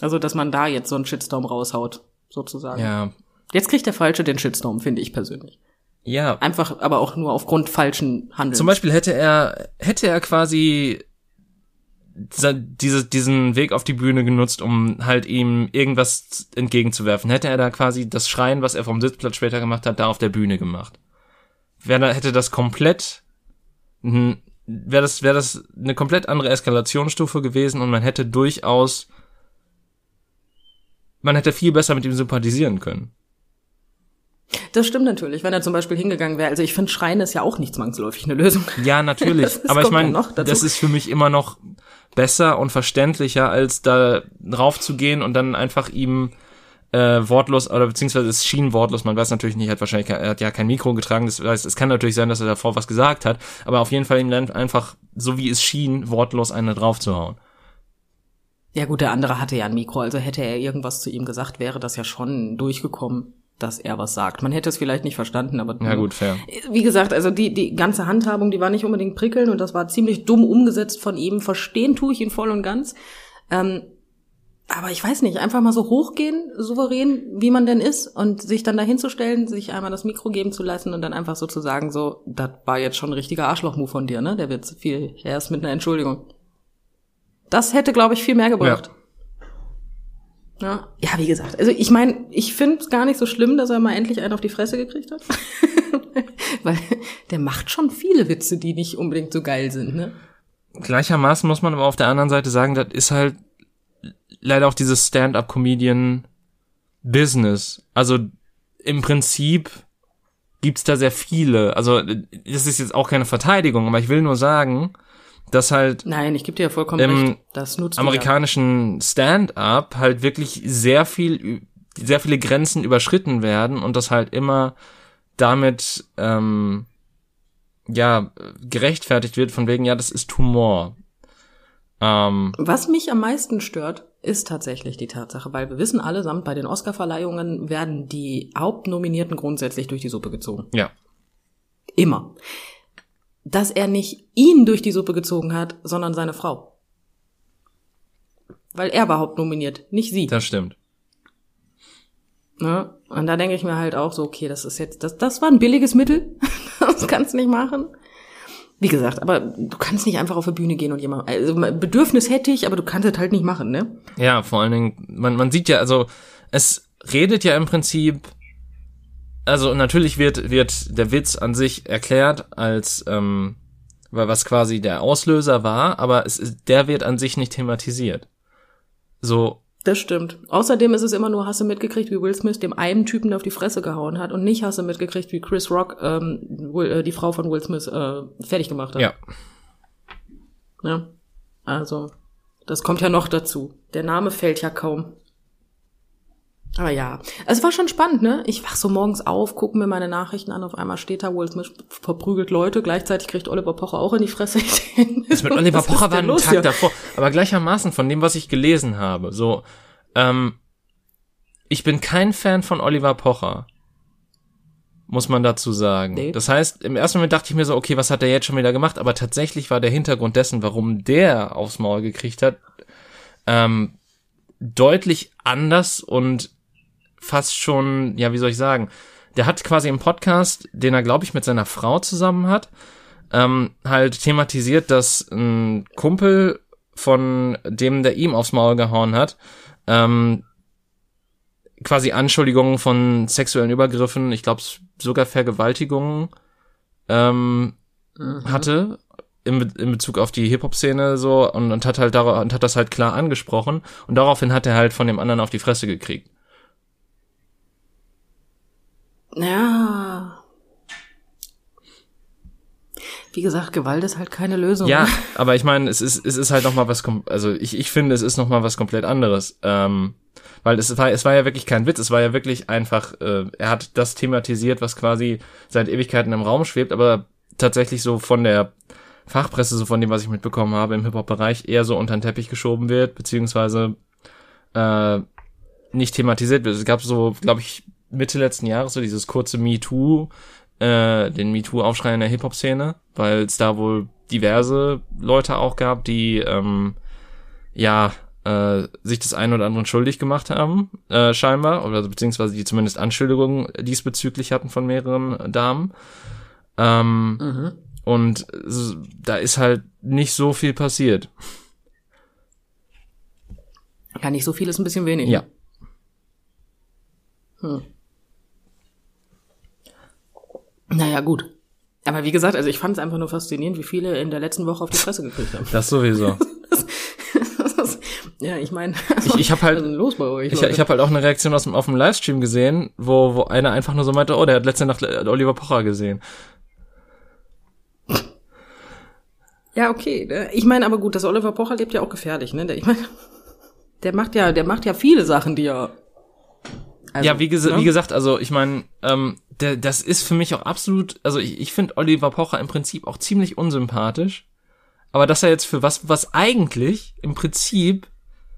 Also, dass man da jetzt so einen Shitstorm raushaut, sozusagen. Ja. Jetzt kriegt der Falsche den Shitstorm, finde ich persönlich. Ja. Einfach, aber auch nur aufgrund falschen Handelns. Zum Beispiel hätte er, hätte er quasi diese, diesen Weg auf die Bühne genutzt, um halt ihm irgendwas entgegenzuwerfen. Hätte er da quasi das Schreien, was er vom Sitzplatz später gemacht hat, da auf der Bühne gemacht. Wäre, hätte das komplett, wäre das, wäre das eine komplett andere Eskalationsstufe gewesen und man hätte durchaus, man hätte viel besser mit ihm sympathisieren können. Das stimmt natürlich, wenn er zum Beispiel hingegangen wäre. Also ich finde, Schreien ist ja auch nicht zwangsläufig eine Lösung. Ja, natürlich. Aber ich meine, das ist für mich immer noch besser und verständlicher, als da raufzugehen und dann einfach ihm äh, wortlos oder beziehungsweise es schien wortlos, man weiß natürlich nicht, er hat wahrscheinlich, er hat ja kein Mikro getragen, das heißt, es kann natürlich sein, dass er davor was gesagt hat, aber auf jeden Fall ihm dann einfach, so wie es schien, wortlos eine draufzuhauen. Ja gut, der andere hatte ja ein Mikro, also hätte er irgendwas zu ihm gesagt, wäre das ja schon durchgekommen dass er was sagt. Man hätte es vielleicht nicht verstanden, aber ja gut, fair. Wie gesagt, also die die ganze Handhabung, die war nicht unbedingt prickelnd und das war ziemlich dumm umgesetzt von ihm. Verstehen tue ich ihn voll und ganz. Ähm, aber ich weiß nicht, einfach mal so hochgehen, souverän, wie man denn ist, und sich dann dahinzustellen, sich einmal das Mikro geben zu lassen und dann einfach so zu sagen, so, das war jetzt schon ein richtiger Arschlochmove von dir, ne? Der wird viel erst mit einer Entschuldigung. Das hätte, glaube ich, viel mehr gebracht. Ja. Ja, ja wie gesagt, also ich meine, ich finde es gar nicht so schlimm, dass er mal endlich einen auf die Fresse gekriegt hat. Weil der macht schon viele Witze, die nicht unbedingt so geil sind, ne? Gleichermaßen muss man aber auf der anderen Seite sagen, das ist halt leider auch dieses Stand-up-Comedian-Business. Also im Prinzip gibt's da sehr viele. Also das ist jetzt auch keine Verteidigung, aber ich will nur sagen, dass halt Nein, ich gebe dir ja vollkommen im recht. Das nutzt amerikanischen. Stand-up halt wirklich sehr viel sehr viele Grenzen überschritten werden und das halt immer damit ähm, ja gerechtfertigt wird von wegen ja das ist Humor. Ähm, Was mich am meisten stört, ist tatsächlich die Tatsache, weil wir wissen allesamt, bei den Oscar-Verleihungen werden die Hauptnominierten grundsätzlich durch die Suppe gezogen. Ja. Immer dass er nicht ihn durch die Suppe gezogen hat, sondern seine Frau. Weil er war hauptnominiert, nicht sie. Das stimmt. Ne? Und da denke ich mir halt auch so, okay, das ist jetzt, das, das war ein billiges Mittel. das kannst du nicht machen. Wie gesagt, aber du kannst nicht einfach auf die Bühne gehen und jemand, also Bedürfnis hätte ich, aber du kannst es halt nicht machen, ne? Ja, vor allen Dingen, man, man sieht ja, also, es redet ja im Prinzip also natürlich wird, wird der Witz an sich erklärt als, ähm, was quasi der Auslöser war, aber es ist, der wird an sich nicht thematisiert. So. Das stimmt. Außerdem ist es immer nur, hast du mitgekriegt, wie Will Smith dem einen Typen auf die Fresse gehauen hat und nicht hast du mitgekriegt, wie Chris Rock ähm, Will, äh, die Frau von Will Smith äh, fertig gemacht hat. Ja. Ja. Also, das kommt ja noch dazu. Der Name fällt ja kaum. Aber ja, es war schon spannend, ne? Ich wach so morgens auf, gucke mir meine Nachrichten an, auf einmal steht da, Will Smith verprügelt Leute, gleichzeitig kriegt Oliver Pocher auch in die Fresse. das mit Oliver Pocher war ein Tag ja? davor, aber gleichermaßen von dem, was ich gelesen habe, so, ähm, ich bin kein Fan von Oliver Pocher. Muss man dazu sagen. Nee. Das heißt, im ersten Moment dachte ich mir so, okay, was hat er jetzt schon wieder gemacht? Aber tatsächlich war der Hintergrund dessen, warum der aufs Maul gekriegt hat, ähm, deutlich anders und fast schon, ja, wie soll ich sagen, der hat quasi im Podcast, den er, glaube ich, mit seiner Frau zusammen hat, ähm, halt thematisiert, dass ein Kumpel von dem, der ihm aufs Maul gehauen hat, ähm, quasi Anschuldigungen von sexuellen Übergriffen, ich glaube sogar Vergewaltigungen ähm, mhm. hatte in, in Bezug auf die Hip-Hop-Szene so und, und hat halt und hat das halt klar angesprochen und daraufhin hat er halt von dem anderen auf die Fresse gekriegt. Ja. Wie gesagt, Gewalt ist halt keine Lösung. Ja, aber ich meine, es ist, es ist halt noch mal was, kom- also ich, ich finde, es ist noch mal was komplett anderes. Ähm, weil es war, es war ja wirklich kein Witz, es war ja wirklich einfach, äh, er hat das thematisiert, was quasi seit Ewigkeiten im Raum schwebt, aber tatsächlich so von der Fachpresse, so von dem, was ich mitbekommen habe, im Hip-Hop-Bereich eher so unter den Teppich geschoben wird, beziehungsweise äh, nicht thematisiert wird. Es gab so, glaube ich, Mitte letzten Jahres so dieses kurze MeToo, äh, den MeToo-Aufschrei in der Hip-Hop-Szene, weil es da wohl diverse Leute auch gab, die ähm, ja äh, sich das ein oder andere schuldig gemacht haben, äh, scheinbar, oder beziehungsweise die zumindest Anschuldigungen diesbezüglich hatten von mehreren Damen. Ähm, Mhm. und da ist halt nicht so viel passiert. Ja, nicht so viel ist ein bisschen wenig. Ja. Hm. Naja, gut. Aber wie gesagt, also ich fand es einfach nur faszinierend, wie viele in der letzten Woche auf die Fresse gekriegt haben. Das sowieso. ja, ich meine, Ich, ich habe halt los bei euch? Ich, Leute? ich habe halt auch eine Reaktion aus dem, auf dem Livestream gesehen, wo, wo einer einfach nur so meinte, oh, der hat letzte Nacht Oliver Pocher gesehen. ja, okay. Ne? Ich meine, aber gut, das Oliver Pocher lebt ja auch gefährlich, ne? Der, ich meine, der macht ja, der macht ja viele Sachen, die er. Also, ja, wie, gesa ne? wie gesagt, also ich meine, ähm, das ist für mich auch absolut, also ich, ich finde Oliver Pocher im Prinzip auch ziemlich unsympathisch. Aber dass er jetzt für was, was eigentlich im Prinzip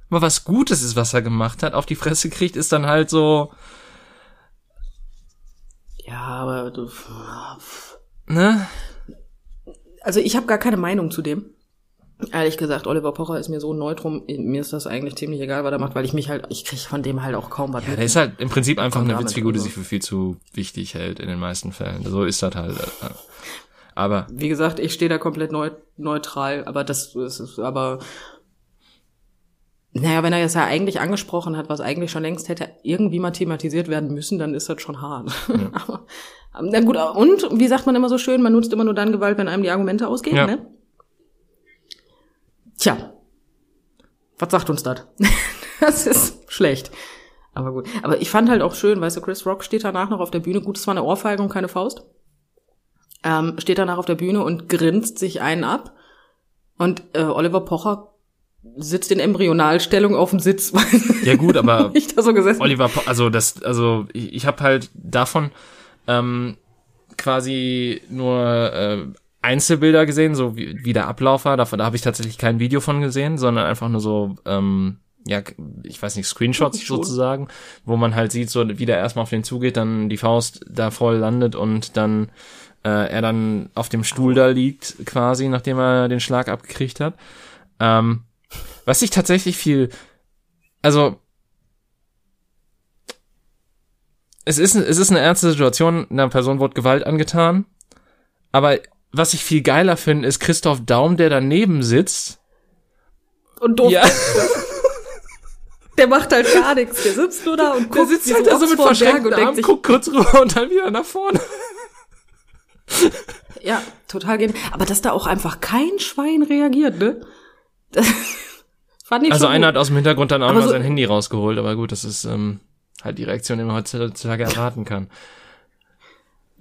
mal was Gutes ist, was er gemacht hat, auf die Fresse kriegt, ist dann halt so, Ja, aber du. ne? Also ich habe gar keine Meinung zu dem. Ehrlich gesagt, Oliver Pocher ist mir so neutrum, mir ist das eigentlich ziemlich egal, was er macht, weil ich mich halt, ich krieg von dem halt auch kaum was Ja, mit. der ist halt im Prinzip einfach eine Witzfigur, die sich für viel zu wichtig hält in den meisten Fällen. So ist das halt. Aber Wie gesagt, ich stehe da komplett neu, neutral, aber das, das ist aber. Naja, wenn er das ja eigentlich angesprochen hat, was eigentlich schon längst hätte irgendwie mal thematisiert werden müssen, dann ist das schon hart. aber, na gut, und wie sagt man immer so schön, man nutzt immer nur dann Gewalt, wenn einem die Argumente ausgehen, Ja. ne? Tja. Was sagt uns das? das ist schlecht. Aber gut. Aber ich fand halt auch schön, weißt du, Chris Rock steht danach noch auf der Bühne. Gut, es war eine Ohrfeige und keine Faust ähm, steht danach auf der Bühne und grinst sich einen ab. Und äh, Oliver Pocher sitzt in Embryonalstellung auf dem Sitz, weil ja gut, aber ich da so gesessen Oliver, Po- also das, also ich, ich habe halt davon ähm, quasi nur äh, Einzelbilder gesehen, so wie, wie der Ablauf war. Davon, da habe ich tatsächlich kein Video von gesehen, sondern einfach nur so, ähm, ja, ich weiß nicht, Screenshots sozusagen, wo man halt sieht, so wie der erstmal auf den zugeht, dann die Faust da voll landet und dann äh, er dann auf dem Stuhl da liegt, quasi, nachdem er den Schlag abgekriegt hat. Ähm, was ich tatsächlich viel, also es ist, es ist eine ernste Situation, einer Person wurde Gewalt angetan, aber was ich viel geiler finde, ist Christoph Daum, der daneben sitzt. und doof. Ja, Der macht halt gar nichts. Der sitzt nur da und der guckt sitzt wie halt da so mit verschränkten Armen, sich, guckt kurz rüber und dann wieder nach vorne. ja, total gehen. Aber dass da auch einfach kein Schwein reagiert, ne? Das fand ich Also einer gut. hat aus dem Hintergrund dann auch Aber mal so- sein Handy rausgeholt, aber gut, das ist ähm, halt die Reaktion, die man heutzutage erwarten kann.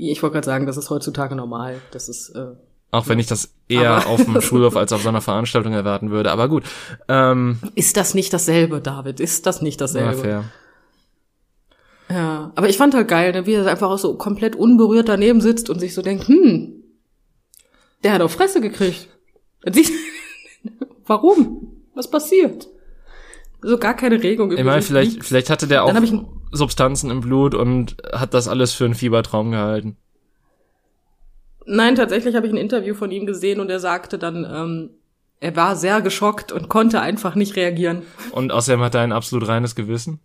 Ich wollte gerade sagen, das ist heutzutage normal. Das ist äh, Auch wenn ich das eher auf dem Schulhof als auf so einer Veranstaltung erwarten würde, aber gut. Ähm, ist das nicht dasselbe, David? Ist das nicht ja, dasselbe? fair. Ja, aber ich fand halt geil, ne, wie er einfach auch so komplett unberührt daneben sitzt und sich so denkt, hm, der hat auf Fresse gekriegt. Warum? Was passiert? So gar keine Regung. Ich meine, vielleicht, vielleicht hatte der auch Substanzen im Blut und hat das alles für einen Fiebertraum gehalten. Nein, tatsächlich habe ich ein Interview von ihm gesehen und er sagte dann, ähm, er war sehr geschockt und konnte einfach nicht reagieren. Und außerdem hat er ein absolut reines Gewissen.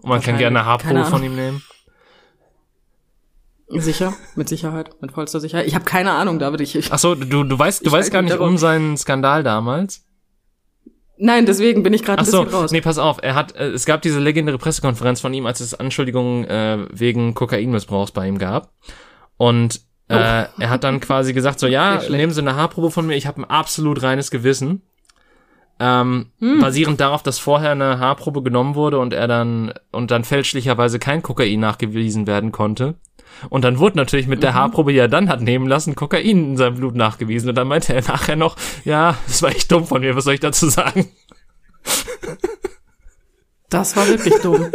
Und man kann gerne Haarprobe von ihm nehmen. Sicher, mit Sicherheit, mit vollster Sicherheit. Ich habe keine Ahnung, David. Ich, ich, Ach so, du, du weißt, du Ich weißt weiß gar nicht darum. um seinen Skandal damals. Nein, deswegen bin ich gerade Ach ein so, bisschen raus. nee, pass auf. Er hat, äh, es gab diese legendäre Pressekonferenz von ihm, als es Anschuldigungen äh, wegen Kokainmissbrauchs bei ihm gab. Und äh, er hat dann quasi gesagt, so ja, Oh. Nehmen Sie eine Haarprobe von mir, ich habe ein absolut reines Gewissen. Ähm, Hm. Basierend darauf, dass vorher eine Haarprobe genommen wurde und er dann und dann fälschlicherweise kein Kokain nachgewiesen werden konnte, Und dann wurde natürlich mit der Haarprobe, die er dann hat nehmen lassen, Kokain in seinem Blut nachgewiesen. Und dann meinte er nachher noch, ja, das war echt dumm von mir, was soll ich dazu sagen? Das war wirklich dumm.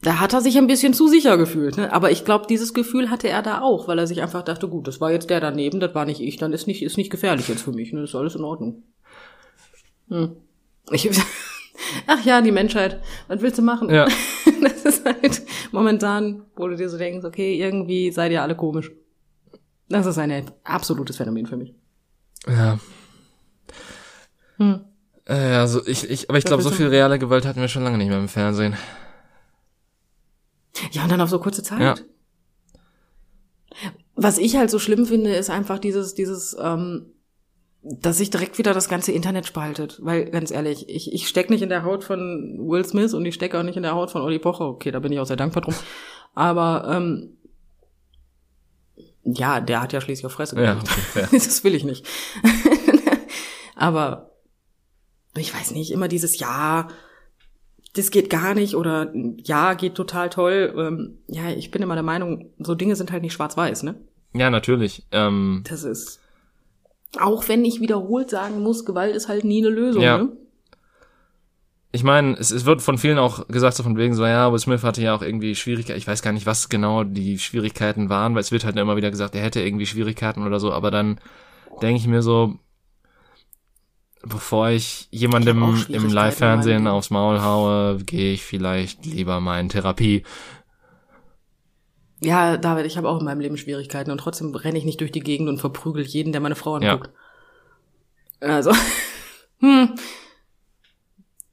Da hat er sich ein bisschen zu sicher gefühlt, ne? Aber ich glaube, dieses Gefühl hatte er da auch, weil er sich einfach dachte, gut, das war jetzt der daneben, das war nicht ich, dann ist nicht, ist nicht gefährlich jetzt für mich, ne? Das ist alles in Ordnung. Hm. Ich, ach ja, die Menschheit. Was willst du machen? Ja. Das ist halt momentan, wo du dir so denkst, okay, irgendwie seid ihr alle komisch. Das ist ein absolutes Phänomen für mich. Ja. Hm. Äh, also ich, ich, aber ich glaube, so viel reale Gewalt hatten wir schon lange nicht mehr im Fernsehen. Ja, und dann auf so kurze Zeit. Ja. Was ich halt so schlimm finde, ist einfach dieses, dieses, ähm, dass sich direkt wieder das ganze Internet spaltet. Weil, ganz ehrlich, ich, ich steck nicht in der Haut von Will Smith und ich stecke auch nicht in der Haut von Olli Pocher. Okay, da bin ich auch sehr dankbar drum. Aber ähm, ja, der hat ja schließlich auf Fresse Ja, gekriegt. okay, fair. das will ich nicht. Aber ich weiß nicht, immer dieses Ja, das geht gar nicht oder Ja, geht total toll. Ähm, ja, ich bin immer der Meinung, so Dinge sind halt nicht schwarz-weiß, ne? Ja, natürlich. Ähm, Das ist. Auch wenn ich wiederholt sagen muss, Gewalt ist halt nie eine Lösung, Ja. ne? ich meine, es, es wird von vielen auch gesagt, so von wegen so, ja, Will Smith hatte ja auch irgendwie Schwierigkeiten. Ich weiß gar nicht, was genau die Schwierigkeiten waren, weil es wird halt immer wieder gesagt, er hätte irgendwie Schwierigkeiten oder so, aber dann denke ich mir so, bevor ich Ich jemandem auch im Live-Fernsehen aufs Maul haue, gehe ich vielleicht lieber mal in Therapie. Ja, David, ich habe auch in meinem Leben Schwierigkeiten und trotzdem renne ich nicht durch die Gegend und verprügel jeden, der meine Frau Ja. anguckt. Also, hm.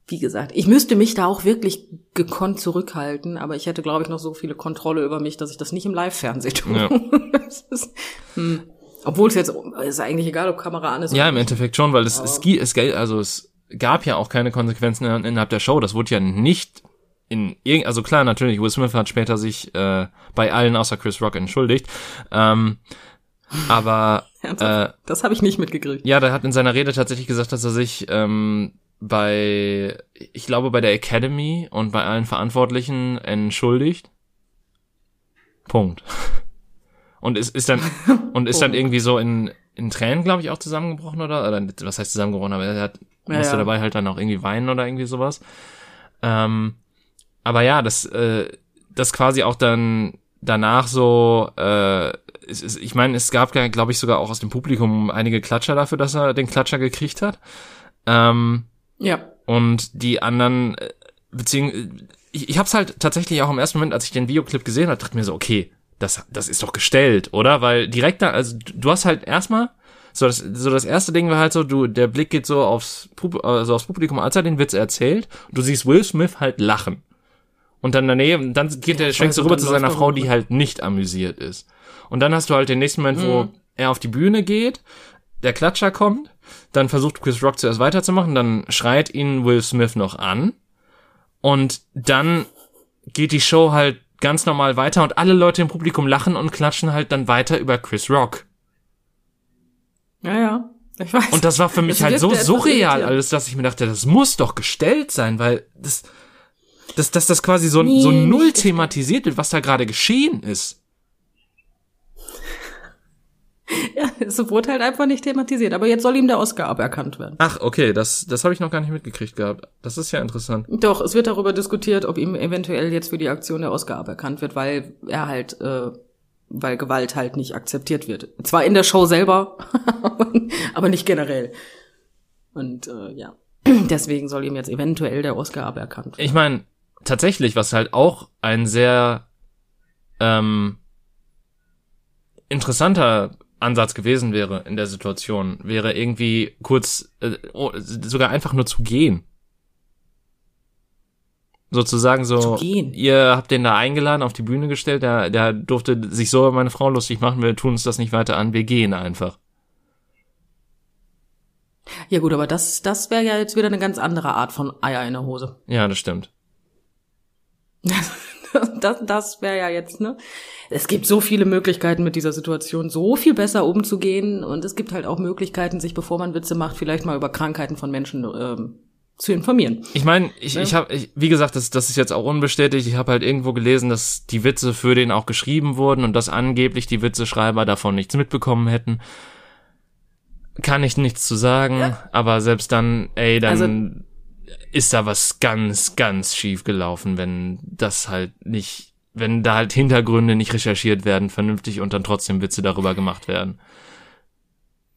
Wie gesagt, ich müsste mich da auch wirklich gekonnt zurückhalten, aber ich hätte, glaube ich, noch so viele Kontrolle über mich, dass ich das nicht im Live-Fernsehen tue. Ja. Ist, hm. Obwohl es jetzt ist eigentlich egal, ob Kamera an ist. Ja, im nicht. Endeffekt schon, weil es, Aber- es, es, also es gab ja auch keine Konsequenzen in- innerhalb der Show. Das wurde ja nicht in irgend, also klar, natürlich, Will Smith hat später sich äh, bei allen außer Chris Rock entschuldigt. Ähm, aber äh, das habe ich nicht mitgekriegt. ja, der hat in seiner Rede tatsächlich gesagt, dass er sich ähm, bei, ich glaube, bei der Academy und bei allen Verantwortlichen entschuldigt. Punkt. Und ist, ist dann und ist dann irgendwie so in, in Tränen, glaube ich, auch zusammengebrochen oder, oder was heißt zusammengebrochen, aber er hat, Ja, musste ja. dabei halt dann auch irgendwie weinen oder irgendwie sowas. Ähm, aber ja, das, äh, das quasi auch dann danach so, äh, es, es, ich meine, es gab, glaube ich, sogar auch aus dem Publikum einige Klatscher dafür, dass er den Klatscher gekriegt hat. Ähm, Ja. und die anderen, äh, beziehungsweise, ich, ich habe es halt tatsächlich auch im ersten Moment, als ich den Videoclip gesehen habe, dachte mir so, okay, das, das ist doch gestellt, oder? Weil direkt da, also du- hast halt erstmal, so das, so das erste Ding war halt so, du, der Blick geht so aufs, Pub, also aufs Publikum, als er den Witz erzählt, und du siehst Will Smith halt lachen. Und dann daneben, dann geht der, schwenkst du weiß, rüber zu seiner er Frau, die halt nicht amüsiert ist. Und dann hast du halt den nächsten Moment, wo Mhm. er auf die Bühne geht, der Klatscher kommt, dann versucht Chris Rock zuerst weiterzumachen, dann schreit ihn Will Smith noch an und dann geht die Show halt ganz normal weiter und alle Leute im Publikum lachen und klatschen halt dann weiter über Chris Rock. Ja, ja. Ich weiß. Und das war für mich Es halt so surreal alles, dass ich mir dachte, das muss doch gestellt sein, weil das, dass, dass das quasi so, Nee, so null thematisiert wird, was da gerade geschehen ist. Ja, es wurde halt einfach nicht thematisiert. Aber jetzt soll ihm der Oscar aberkannt werden. Ach, okay, das, das habe ich noch gar nicht mitgekriegt gehabt. Das ist ja interessant. Doch, es wird darüber diskutiert, ob ihm eventuell jetzt für die Aktion der Oscar aberkannt wird, weil er halt, äh, weil Gewalt halt nicht akzeptiert wird. Zwar in der Show selber, aber- aber nicht generell. Und äh, ja, deswegen soll ihm jetzt eventuell der Oscar aberkannt werden. Ich meine, tatsächlich, was halt auch ein sehr ähm, interessanter Ansatz gewesen wäre in der Situation, wäre irgendwie kurz, äh, oh, sogar einfach nur zu gehen. Sozusagen so, Zu gehen? ihr habt den da eingeladen, auf die Bühne gestellt, der, der durfte sich so über meine Frau lustig machen, wir tun uns das nicht weiter an, wir gehen einfach. Ja gut, aber das, das wäre ja jetzt wieder eine ganz andere Art von Eier in der Hose. Ja, das stimmt. Das, das wäre ja jetzt, ne? Es gibt so viele Möglichkeiten mit dieser Situation so viel besser umzugehen und es gibt halt auch Möglichkeiten, sich bevor man Witze macht, vielleicht mal über Krankheiten von Menschen ähm, zu informieren. Ich meine, ich, Ja. ich habe, ich, wie gesagt, das, das ist jetzt auch unbestätigt. Ich habe halt irgendwo gelesen, dass die Witze für den auch geschrieben wurden und dass angeblich die Witzeschreiber davon nichts mitbekommen hätten. Kann ich nichts zu sagen, aber selbst dann, ey, dann Also- ist da was ganz, ganz schief gelaufen, wenn das halt nicht, wenn da halt Hintergründe nicht recherchiert werden, vernünftig und dann trotzdem Witze darüber gemacht werden.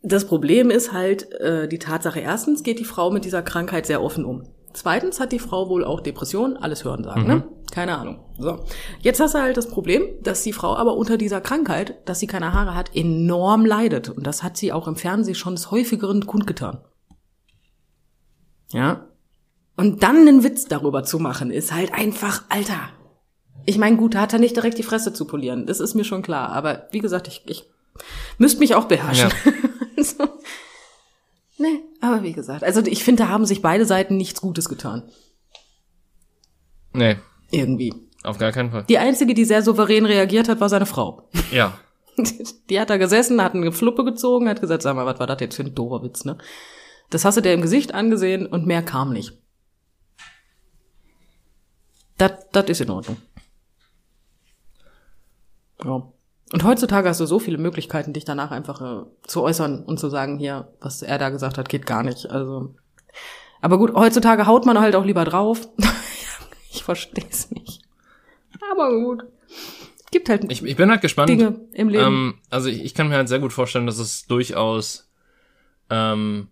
Das Problem ist halt äh, die Tatsache, erstens geht die Frau mit dieser Krankheit sehr offen um. Zweitens hat die Frau wohl auch Depressionen, alles hören sagen, ne? Keine Ahnung. So. Jetzt hast du halt das Problem, dass die Frau aber unter dieser Krankheit, dass sie keine Haare hat, enorm leidet. Und das hat sie auch im Fernsehen schon des häufigeren kundgetan. Ja. Und dann einen Witz darüber zu machen, ist halt einfach, Alter. Ich meine, gut, da hat er nicht direkt die Fresse zu polieren. Das ist mir schon klar. Aber wie gesagt, ich, ich müsste mich auch beherrschen. so. Nee, aber wie gesagt, also ich finde, da haben sich beide Seiten nichts Gutes getan. Nee, Irgendwie. auf gar keinen Fall. Die einzige, die sehr souverän reagiert hat, war seine Frau. Ja, Die hat da gesessen, hat eine Fluppe gezogen, hat gesagt, sag mal, was war das jetzt für ein doofer Witz, ne? Das hast du dir im Gesicht angesehen und mehr kam nicht. Das, ist in Ordnung. Ja. Und heutzutage hast du so viele Möglichkeiten, dich danach einfach äh, zu äußern und zu sagen, hier, was er da gesagt hat, geht gar nicht. Also, aber gut, heutzutage haut man halt auch lieber drauf. ich verstehe es nicht. Aber gut. Gibt halt ich, ich bin halt gespannt. Dinge im Leben. Ähm, also ich, ich kann mir halt sehr gut vorstellen, dass es durchaus ähm,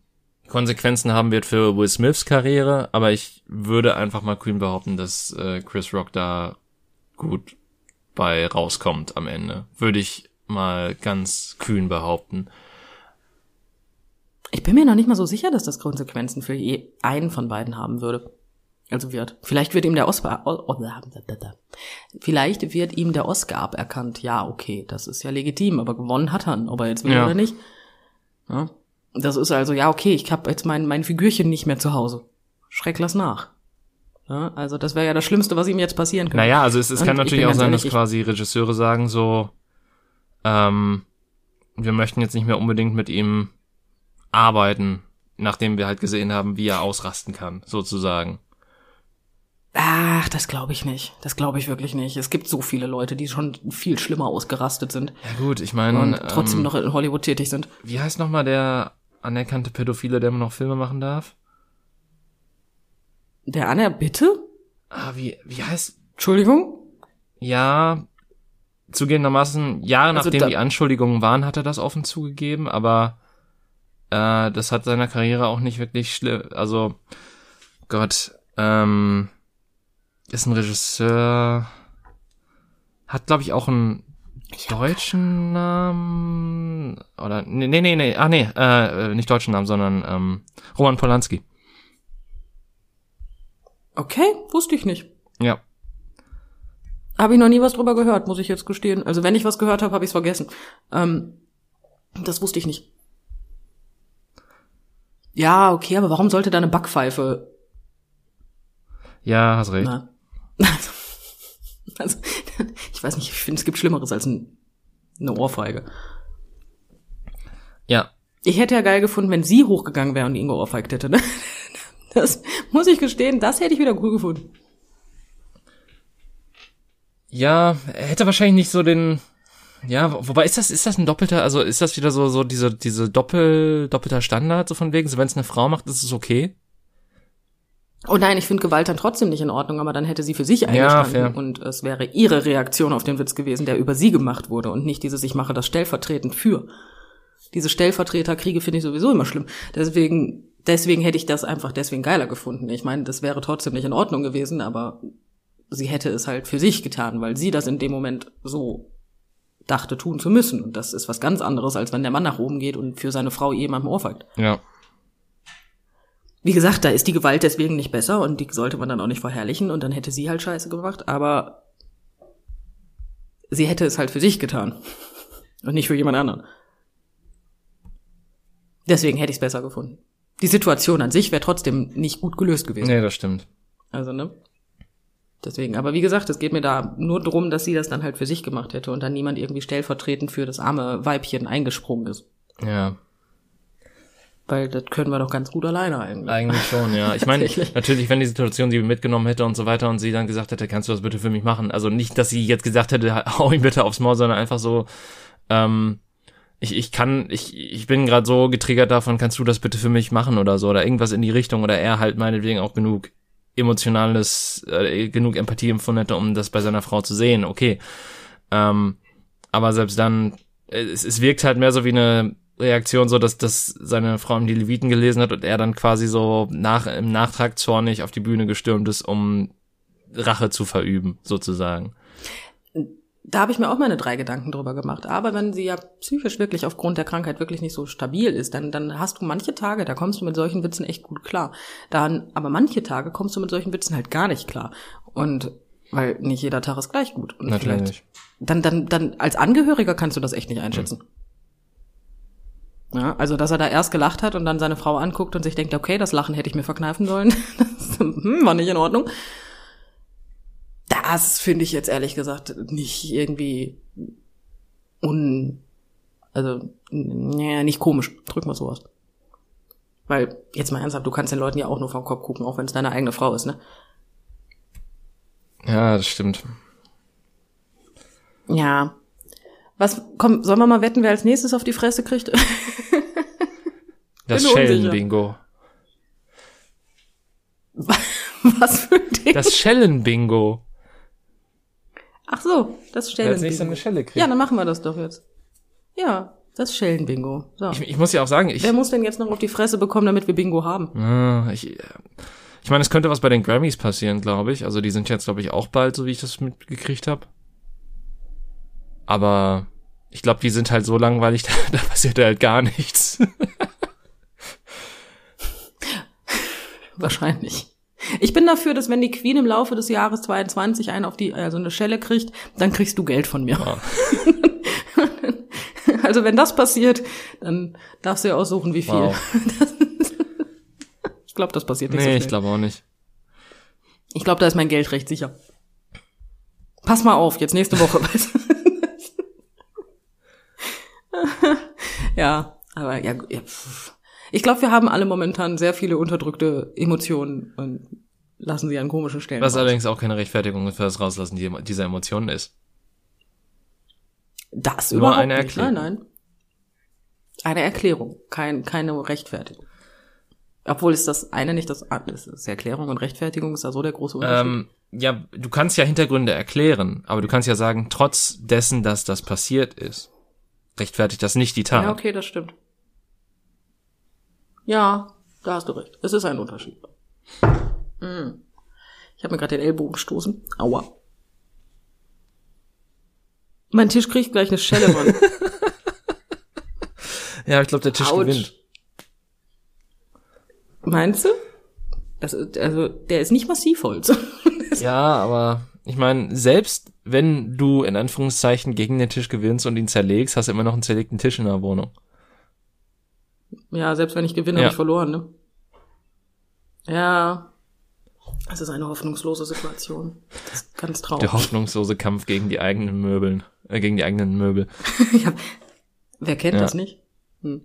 Konsequenzen haben wird für Will Smiths Karriere, aber ich würde einfach mal kühn behaupten, dass äh, Chris Rock da gut bei rauskommt am Ende. Würde ich mal ganz kühn behaupten. Ich bin mir noch nicht mal so sicher, dass das Konsequenzen für je einen von beiden haben würde. Also wird. Vielleicht wird ihm der Oscar, o- o- vielleicht wird ihm der Oscar aberkannt. Ja, okay, das ist ja legitim, aber gewonnen hat er, ob er jetzt will Ja. oder nicht. Ja. Das ist also, ja, okay, ich habe jetzt mein, mein Figürchen nicht mehr zu Hause. Schreck lass nach. Ja, also das wäre ja das Schlimmste, was ihm jetzt passieren könnte. Naja, also es, es kann ich natürlich auch sein, dass quasi Regisseure sagen so, ähm, wir möchten jetzt nicht mehr unbedingt mit ihm arbeiten, nachdem wir halt gesehen haben, wie er ausrasten kann, sozusagen. Ach, das glaube ich nicht. Das glaube ich wirklich nicht. Es gibt so viele Leute, die schon viel schlimmer ausgerastet sind Ja gut, ich meine, und trotzdem ähm, noch in Hollywood tätig sind. wie heißt nochmal der anerkannte Pädophile, der immer noch Filme machen darf? Der Anna, bitte? Ah, wie, wie heißt, Entschuldigung? ja, zugegebenermaßen, Jahre Also nachdem die Anschuldigungen waren, hat er das offen zugegeben, aber äh, das hat seiner Karriere auch nicht wirklich schlimm, also Gott, ähm, ist ein Regisseur, hat glaube ich auch einen deutschen Namen oder nee nee nee, nee ah nee, äh, nicht deutschen Namen, sondern ähm, Roman Polanski. Okay, wusste ich nicht. Ja. Habe ich noch nie was drüber gehört, muss ich jetzt gestehen. Also wenn ich was gehört habe, habe ich es vergessen. Ähm, das wusste ich nicht. Ja, okay, aber warum sollte da eine Backpfeife? Ja, hast recht. Na, also, also, ich weiß nicht, ich finde, es gibt Schlimmeres als ein, eine Ohrfeige. Ja, Ich hätte ja geil gefunden, wenn sie hochgegangen wäre und ihn geohrfeigt hätte. Ne? Das muss ich gestehen, das hätte ich wieder cool gefunden. Ja, er hätte wahrscheinlich nicht so den. Ja, wo- wobei ist das ist das ein doppelter, also ist das wieder so so diese diese doppel doppelter Standard so von wegen, so wenn es eine Frau macht, ist es okay. Oh nein, ich finde Gewalt dann trotzdem nicht in Ordnung, aber dann hätte sie für sich Ja, eingestanden fair. und es wäre ihre Reaktion auf den Witz gewesen, der über sie gemacht wurde und nicht dieses ich mache das stellvertretend für. Diese Stellvertreterkriege finde ich sowieso immer schlimm. Deswegen deswegen hätte ich das einfach deswegen geiler gefunden. Ich meine, das wäre trotzdem nicht in Ordnung gewesen, aber sie hätte es halt für sich getan, weil sie das in dem Moment so dachte tun zu müssen und das ist was ganz anderes als wenn der Mann nach oben geht und für seine Frau jemandem ohrfeigt. Ja. Wie gesagt, da ist die Gewalt deswegen nicht besser und die sollte man dann auch nicht verherrlichen und dann hätte sie halt Scheiße gemacht, aber sie hätte es halt für sich getan und nicht für jemand anderen. Deswegen hätte ich es besser gefunden. Die Situation an sich wäre trotzdem nicht gut gelöst gewesen. Nee, das stimmt. Also, ne? Deswegen, aber wie gesagt, es geht mir da nur drum, dass sie das dann halt für sich gemacht hätte und dann niemand irgendwie stellvertretend für das arme Weibchen eingesprungen ist. Ja. Weil das können wir doch ganz gut alleine eigentlich. Eigentlich schon, ja. Ich meine, natürlich, wenn die Situation sie mitgenommen hätte und so weiter und sie dann gesagt hätte, kannst du das bitte für mich machen? Also nicht, dass sie jetzt gesagt hätte, hau ihn bitte aufs Maul, sondern einfach so, ähm, ich, ich kann, ich, ich bin gerade so getriggert davon, kannst du das bitte für mich machen oder so, oder irgendwas in die Richtung, oder er halt meinetwegen auch genug emotionales, äh, genug Empathie empfunden hätte, um das bei seiner Frau zu sehen, okay. Ähm, aber selbst dann, äh, es, es wirkt halt mehr so wie eine Reaktion, so dass, dass seine Frau ihm die Leviten gelesen hat und er dann quasi so nach, im Nachtrag zornig auf die Bühne gestürmt ist, um Rache zu verüben, sozusagen. Da habe ich mir auch meine drei Gedanken drüber gemacht. Aber wenn sie ja psychisch wirklich aufgrund der Krankheit wirklich nicht so stabil ist, dann, dann hast du manche Tage, da kommst du mit solchen Witzen echt gut klar. Dann, aber manche Tage kommst du mit solchen Witzen halt gar nicht klar. Und weil nicht jeder Tag ist gleich gut. Und vielleicht- Natürlich. Dann, dann, dann als Angehöriger kannst du das echt nicht einschätzen. Ja, also dass er da erst gelacht hat und dann seine Frau anguckt und sich denkt, okay, das Lachen hätte ich mir verkneifen sollen. Das hm, war nicht in Ordnung. Das finde ich jetzt ehrlich gesagt nicht irgendwie un, also nee, nicht komisch. Drück mal so aus. Weil, jetzt mal ernsthaft, du kannst den Leuten ja auch nur vom Kopf gucken, auch wenn es deine eigene Frau ist, ne? Ja, das stimmt. Ja. Was, komm, sollen wir mal wetten, wer als nächstes auf die Fresse kriegt? Das. Schellenbingo. Was für ein Ding? Das Schellenbingo. Ach so, das Wer Stellen. als nächstes eine Schelle kriegt. Ja, dann machen wir das doch jetzt. Ja, das Schellen-Bingo. So. Ich, ich muss ja auch sagen, ich, Wer muss denn jetzt noch auf die Fresse bekommen, damit wir Bingo haben? Ah, ich, äh, ich meine, es könnte was bei den Grammys passieren, glaube ich. Also die sind jetzt, glaube ich, auch bald, so wie ich das mitgekriegt habe. Aber ich glaube, die sind halt so langweilig, da, da passiert halt gar nichts. Wahrscheinlich. Ich bin dafür, dass wenn die Queen im Laufe des Jahres 22 einen auf die, also eine Schelle kriegt, dann kriegst du Geld von mir. Ja. Also wenn das passiert, dann darfst du ja aussuchen, wie viel. Wow. Ich glaube, das passiert nicht so Nee, schnell. ich glaube auch nicht. Ich glaube, da ist mein Geld recht sicher. Pass mal auf, jetzt nächste Woche. Ja, aber ja, ja ich glaube, wir haben alle momentan sehr viele unterdrückte Emotionen und lassen sie an komischen Stellen. Was raus. allerdings auch keine Rechtfertigung für das Rauslassen die- dieser Emotionen ist. Das Nur überhaupt eine nicht. Erklärung. Nein, nein. Eine Erklärung, kein, keine Rechtfertigung. Obwohl ist das eine nicht das andere. Ist Erklärung und Rechtfertigung ist da so der große Unterschied. Ähm, ja, du kannst ja Hintergründe erklären, aber du kannst ja sagen, trotz dessen, dass das passiert ist, rechtfertigt das nicht die Tat. Ja, okay, das stimmt. Ja, da hast du recht. Es ist ein Unterschied. Mm. Ich habe mir gerade den Ellbogen gestoßen. Aua. Mein Tisch kriegt gleich eine Schelle, Mann. Ja, ich glaube, der Tisch Autsch. gewinnt. Meinst du? Das also, der ist nicht Massivholz. Ja, aber ich meine, selbst wenn du in Anführungszeichen gegen den Tisch gewinnst und ihn zerlegst, hast du immer noch einen zerlegten Tisch in der Wohnung. ja, selbst wenn ich gewinne, Ja. habe ich verloren, ne? Ja. Es ist eine hoffnungslose Situation. Das ist ganz Der traurig. hoffnungslose Kampf gegen die eigenen Möbeln, äh, gegen die eigenen Möbel. ja. Wer kennt Ja. das nicht? Hm.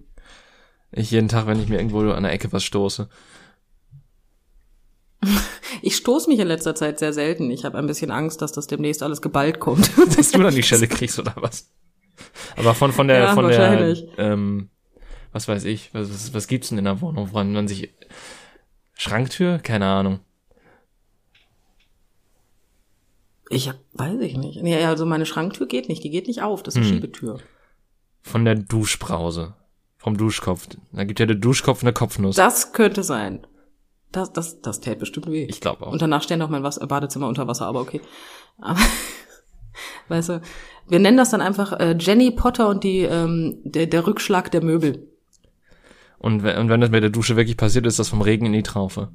Ich jeden Tag, wenn ich mir irgendwo an der Ecke was stoße. Ich stoße mich in letzter Zeit sehr selten. Ich habe ein bisschen Angst, dass das demnächst alles geballt kommt. Dass du dann die Schelle kriegst oder was? Aber von, von der, Ja, von der, ähm, was weiß ich, was, was, was gibt's denn in der Wohnung, woran man sich, Schranktür? Keine Ahnung. Ich hab, weiß ich nicht. Nee, also meine Schranktür geht nicht. Die geht nicht auf. Das ist eine Hm. Schiebetür. Von der Duschbrause. Vom Duschkopf. Da gibt ja der Duschkopf eine Kopfnuss. Das könnte sein. Das, das, das täte bestimmt weh. ich glaube auch. Und danach steht noch mein Wasser, Badezimmer unter Wasser, aber okay. Aber, weißt du, wir nennen das dann einfach äh, Jenny Potter und die, ähm, der, der Rückschlag der Möbel. Und wenn, und wenn das mit der Dusche wirklich passiert, ist das vom Regen in die Traufe.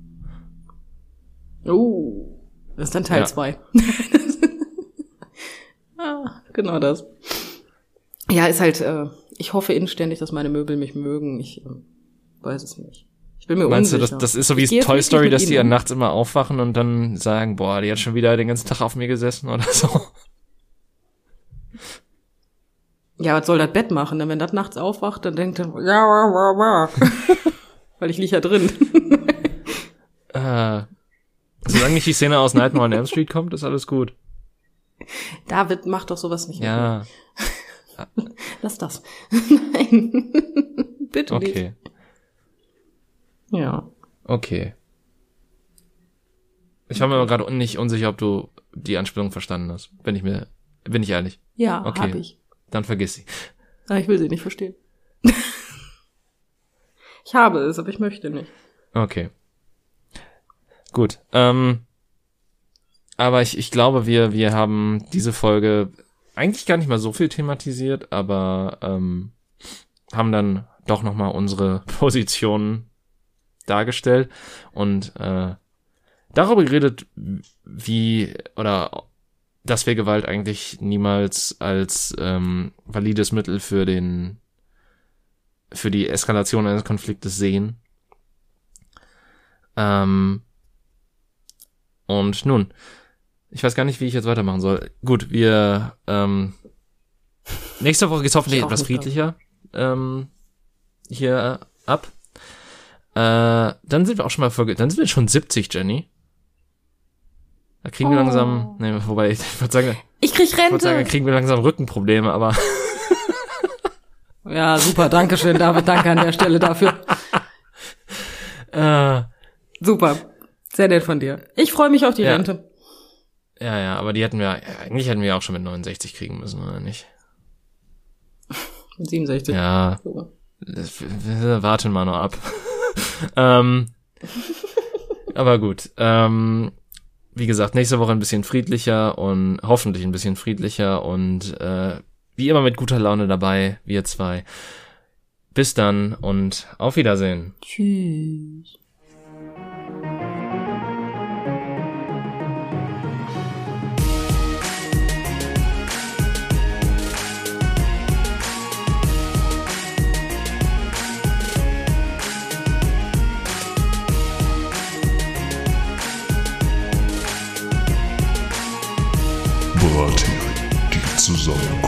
Oh. Das ist dann Teil Ja. zwei. ah, genau das. Ja, ist halt, äh, ich hoffe inständig, dass meine Möbel mich mögen. Ich äh, weiß es nicht. Ich bin mir Meinst du, unsicher. das, das ist so wie Toy Story, dass die ja nachts immer aufwachen und dann sagen, boah, die hat schon wieder den ganzen Tag auf mir gesessen oder so. Ja, was soll das Bett machen? Denn wenn das nachts aufwacht, dann denkt er, ja, wa, wa, wa. weil ich liege ja drin. Äh, solange nicht die Szene aus Nightmare on Elm Street kommt, ist alles gut. David, mach doch sowas nicht. Ja. Lass das. Nein. Bitte okay, nicht. Ja. okay. Ich war mir aber gerade nicht unsicher, ob du die Anspielung verstanden hast. Bin ich mir, bin ich ehrlich. Ja, Okay. hab ich. Dann vergiss sie. Aber ich will sie nicht verstehen. ich habe es, aber ich möchte nicht. Okay. Gut. Ähm, aber ich, ich glaube, wir, wir haben diese Folge eigentlich gar nicht mal so viel thematisiert, aber ähm, haben dann doch noch mal unsere Positionen dargestellt und äh, darüber geredet, wie oder dass wir Gewalt eigentlich niemals als ähm, valides Mittel für den für die Eskalation eines Konfliktes sehen. Ähm, und nun, ich weiß gar nicht, wie ich jetzt weitermachen soll. Gut, wir ähm, nächste Woche geht's hoffentlich etwas friedlicher ähm, hier ab. Äh, dann sind wir auch schon mal Folge, dann sind wir schon 70, Jenny. Da kriegen wir Oh. langsam, nee, wobei ich, ich würde sagen, Ich krieg ich würde sagen, da Rente. kriegen wir langsam Rückenprobleme, aber Ja, super. Dankeschön, David. Danke an der Stelle dafür. äh, Super. Sehr nett von dir. Ich freue mich auf die Ja. Rente. ja, ja, aber die hätten wir, eigentlich hätten wir auch schon mit 69 kriegen müssen, oder nicht? Mit 67. Ja, So. das, wir warten mal noch ab. Ähm, aber gut, ähm, wie gesagt, nächste Woche ein bisschen friedlicher und hoffentlich ein bisschen friedlicher und äh, wie immer mit guter Laune dabei, wir zwei. Bis dann und auf Wiedersehen. Tschüss. Brathering, die Zusammenkunft.